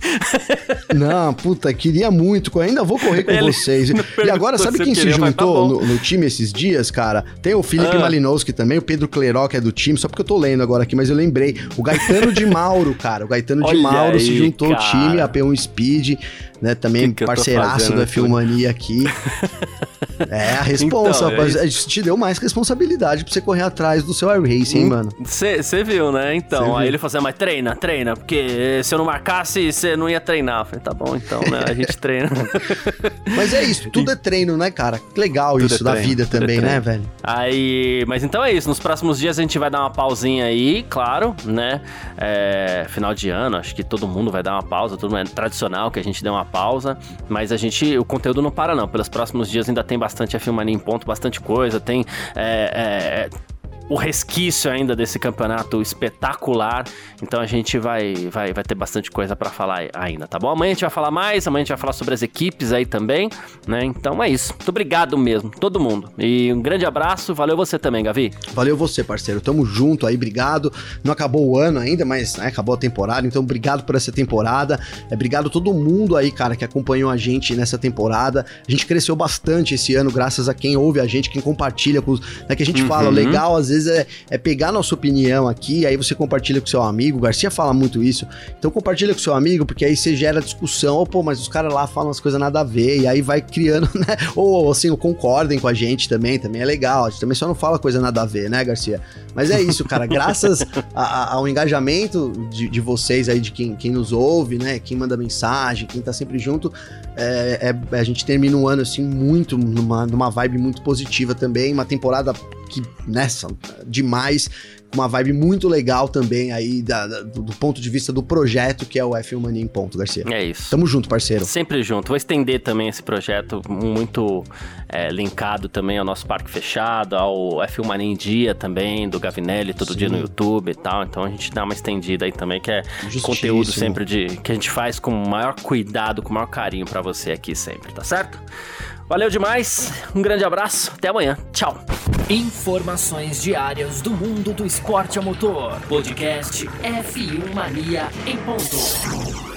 Não, puta, queria muito. Eu ainda vou correr com ele vocês. E agora, sabe quem se juntou tá no, no, time esses dias, cara? Tem o Felipe ah. Malinowski também, o Pedro Cleró, que é do time, só porque eu tô lendo agora aqui, mas eu lembrei. O Gaetano de Mauro, cara. O Gaetano de Mauro aí, se juntou cara. ao time, a P1 Speed né? Também que que parceiraço da Filmania aqui. É, a responsa, então, é a gente te deu mais responsabilidade pra você correr atrás do seu iRacing, hein, hum, mano? Você viu, né? Então, cê aí viu. ele falou assim, ah, mas treina, treina, porque se eu não marcasse, você não ia treinar. Eu falei, tá bom, então, né? A gente treina. mas é isso, tudo é treino, né, cara? Legal tudo isso é da vida é também, é né, velho? Aí, mas então é isso, nos próximos dias a gente vai dar uma pausinha aí, claro, né? É, final de ano, acho que todo mundo vai dar uma pausa, tudo é tradicional que a gente dê uma pausa, mas a gente, o conteúdo não para não. Pelos próximos dias ainda tem bastante a Filmania em ponto, bastante coisa, tem é, é, o resquício ainda desse campeonato espetacular. Então a gente vai, vai, vai ter bastante coisa para falar ainda, tá bom? Amanhã a gente vai falar mais, amanhã a gente vai falar sobre as equipes aí também, né? Então é isso. Muito obrigado mesmo, todo mundo. E um grande abraço, valeu você também, Gavi. Valeu você, parceiro. Tamo junto aí, obrigado. Não acabou o ano ainda, mas né, acabou a temporada, então obrigado por essa temporada. É, obrigado a todo mundo aí, cara, que acompanhou a gente nessa temporada. A gente cresceu bastante esse ano, graças a quem ouve a gente, quem compartilha com os. Né, que a gente uhum. fala, legal, às vezes vezes é, é pegar nossa opinião aqui, aí você compartilha com seu amigo. O Garcia fala muito isso. Então compartilha com seu amigo, porque aí você gera discussão. Ou, pô, mas os caras lá falam as coisas nada a ver. E aí vai criando, né? Ou assim, concordem com a gente também, também é legal. A gente também só não fala coisa nada a ver, né, Garcia? Mas é isso, cara. Graças a, a, ao engajamento de, de, vocês aí, de quem, quem nos ouve, né? Quem manda mensagem, quem tá sempre junto, é, é, a gente termina um ano assim muito numa, numa vibe muito positiva também, uma temporada que nessa demais uma vibe muito legal também aí da, da, do, ponto de vista do projeto que é o F1 Mania em ponto, Garcia. É isso. Tamo junto, parceiro. Sempre junto. Vou estender também esse projeto muito é, linkado também ao nosso parque fechado, ao F1 Mania em dia também, do Gavinelli, todo Sim. dia no YouTube e tal. Então a gente dá uma estendida aí também, que é conteúdo sempre de que a gente faz com o maior cuidado, com o maior carinho para você aqui sempre, tá certo? Valeu demais, um grande abraço, até amanhã, tchau. Informações diárias do mundo do esporte a motor. Podcast F1 Mania em ponto.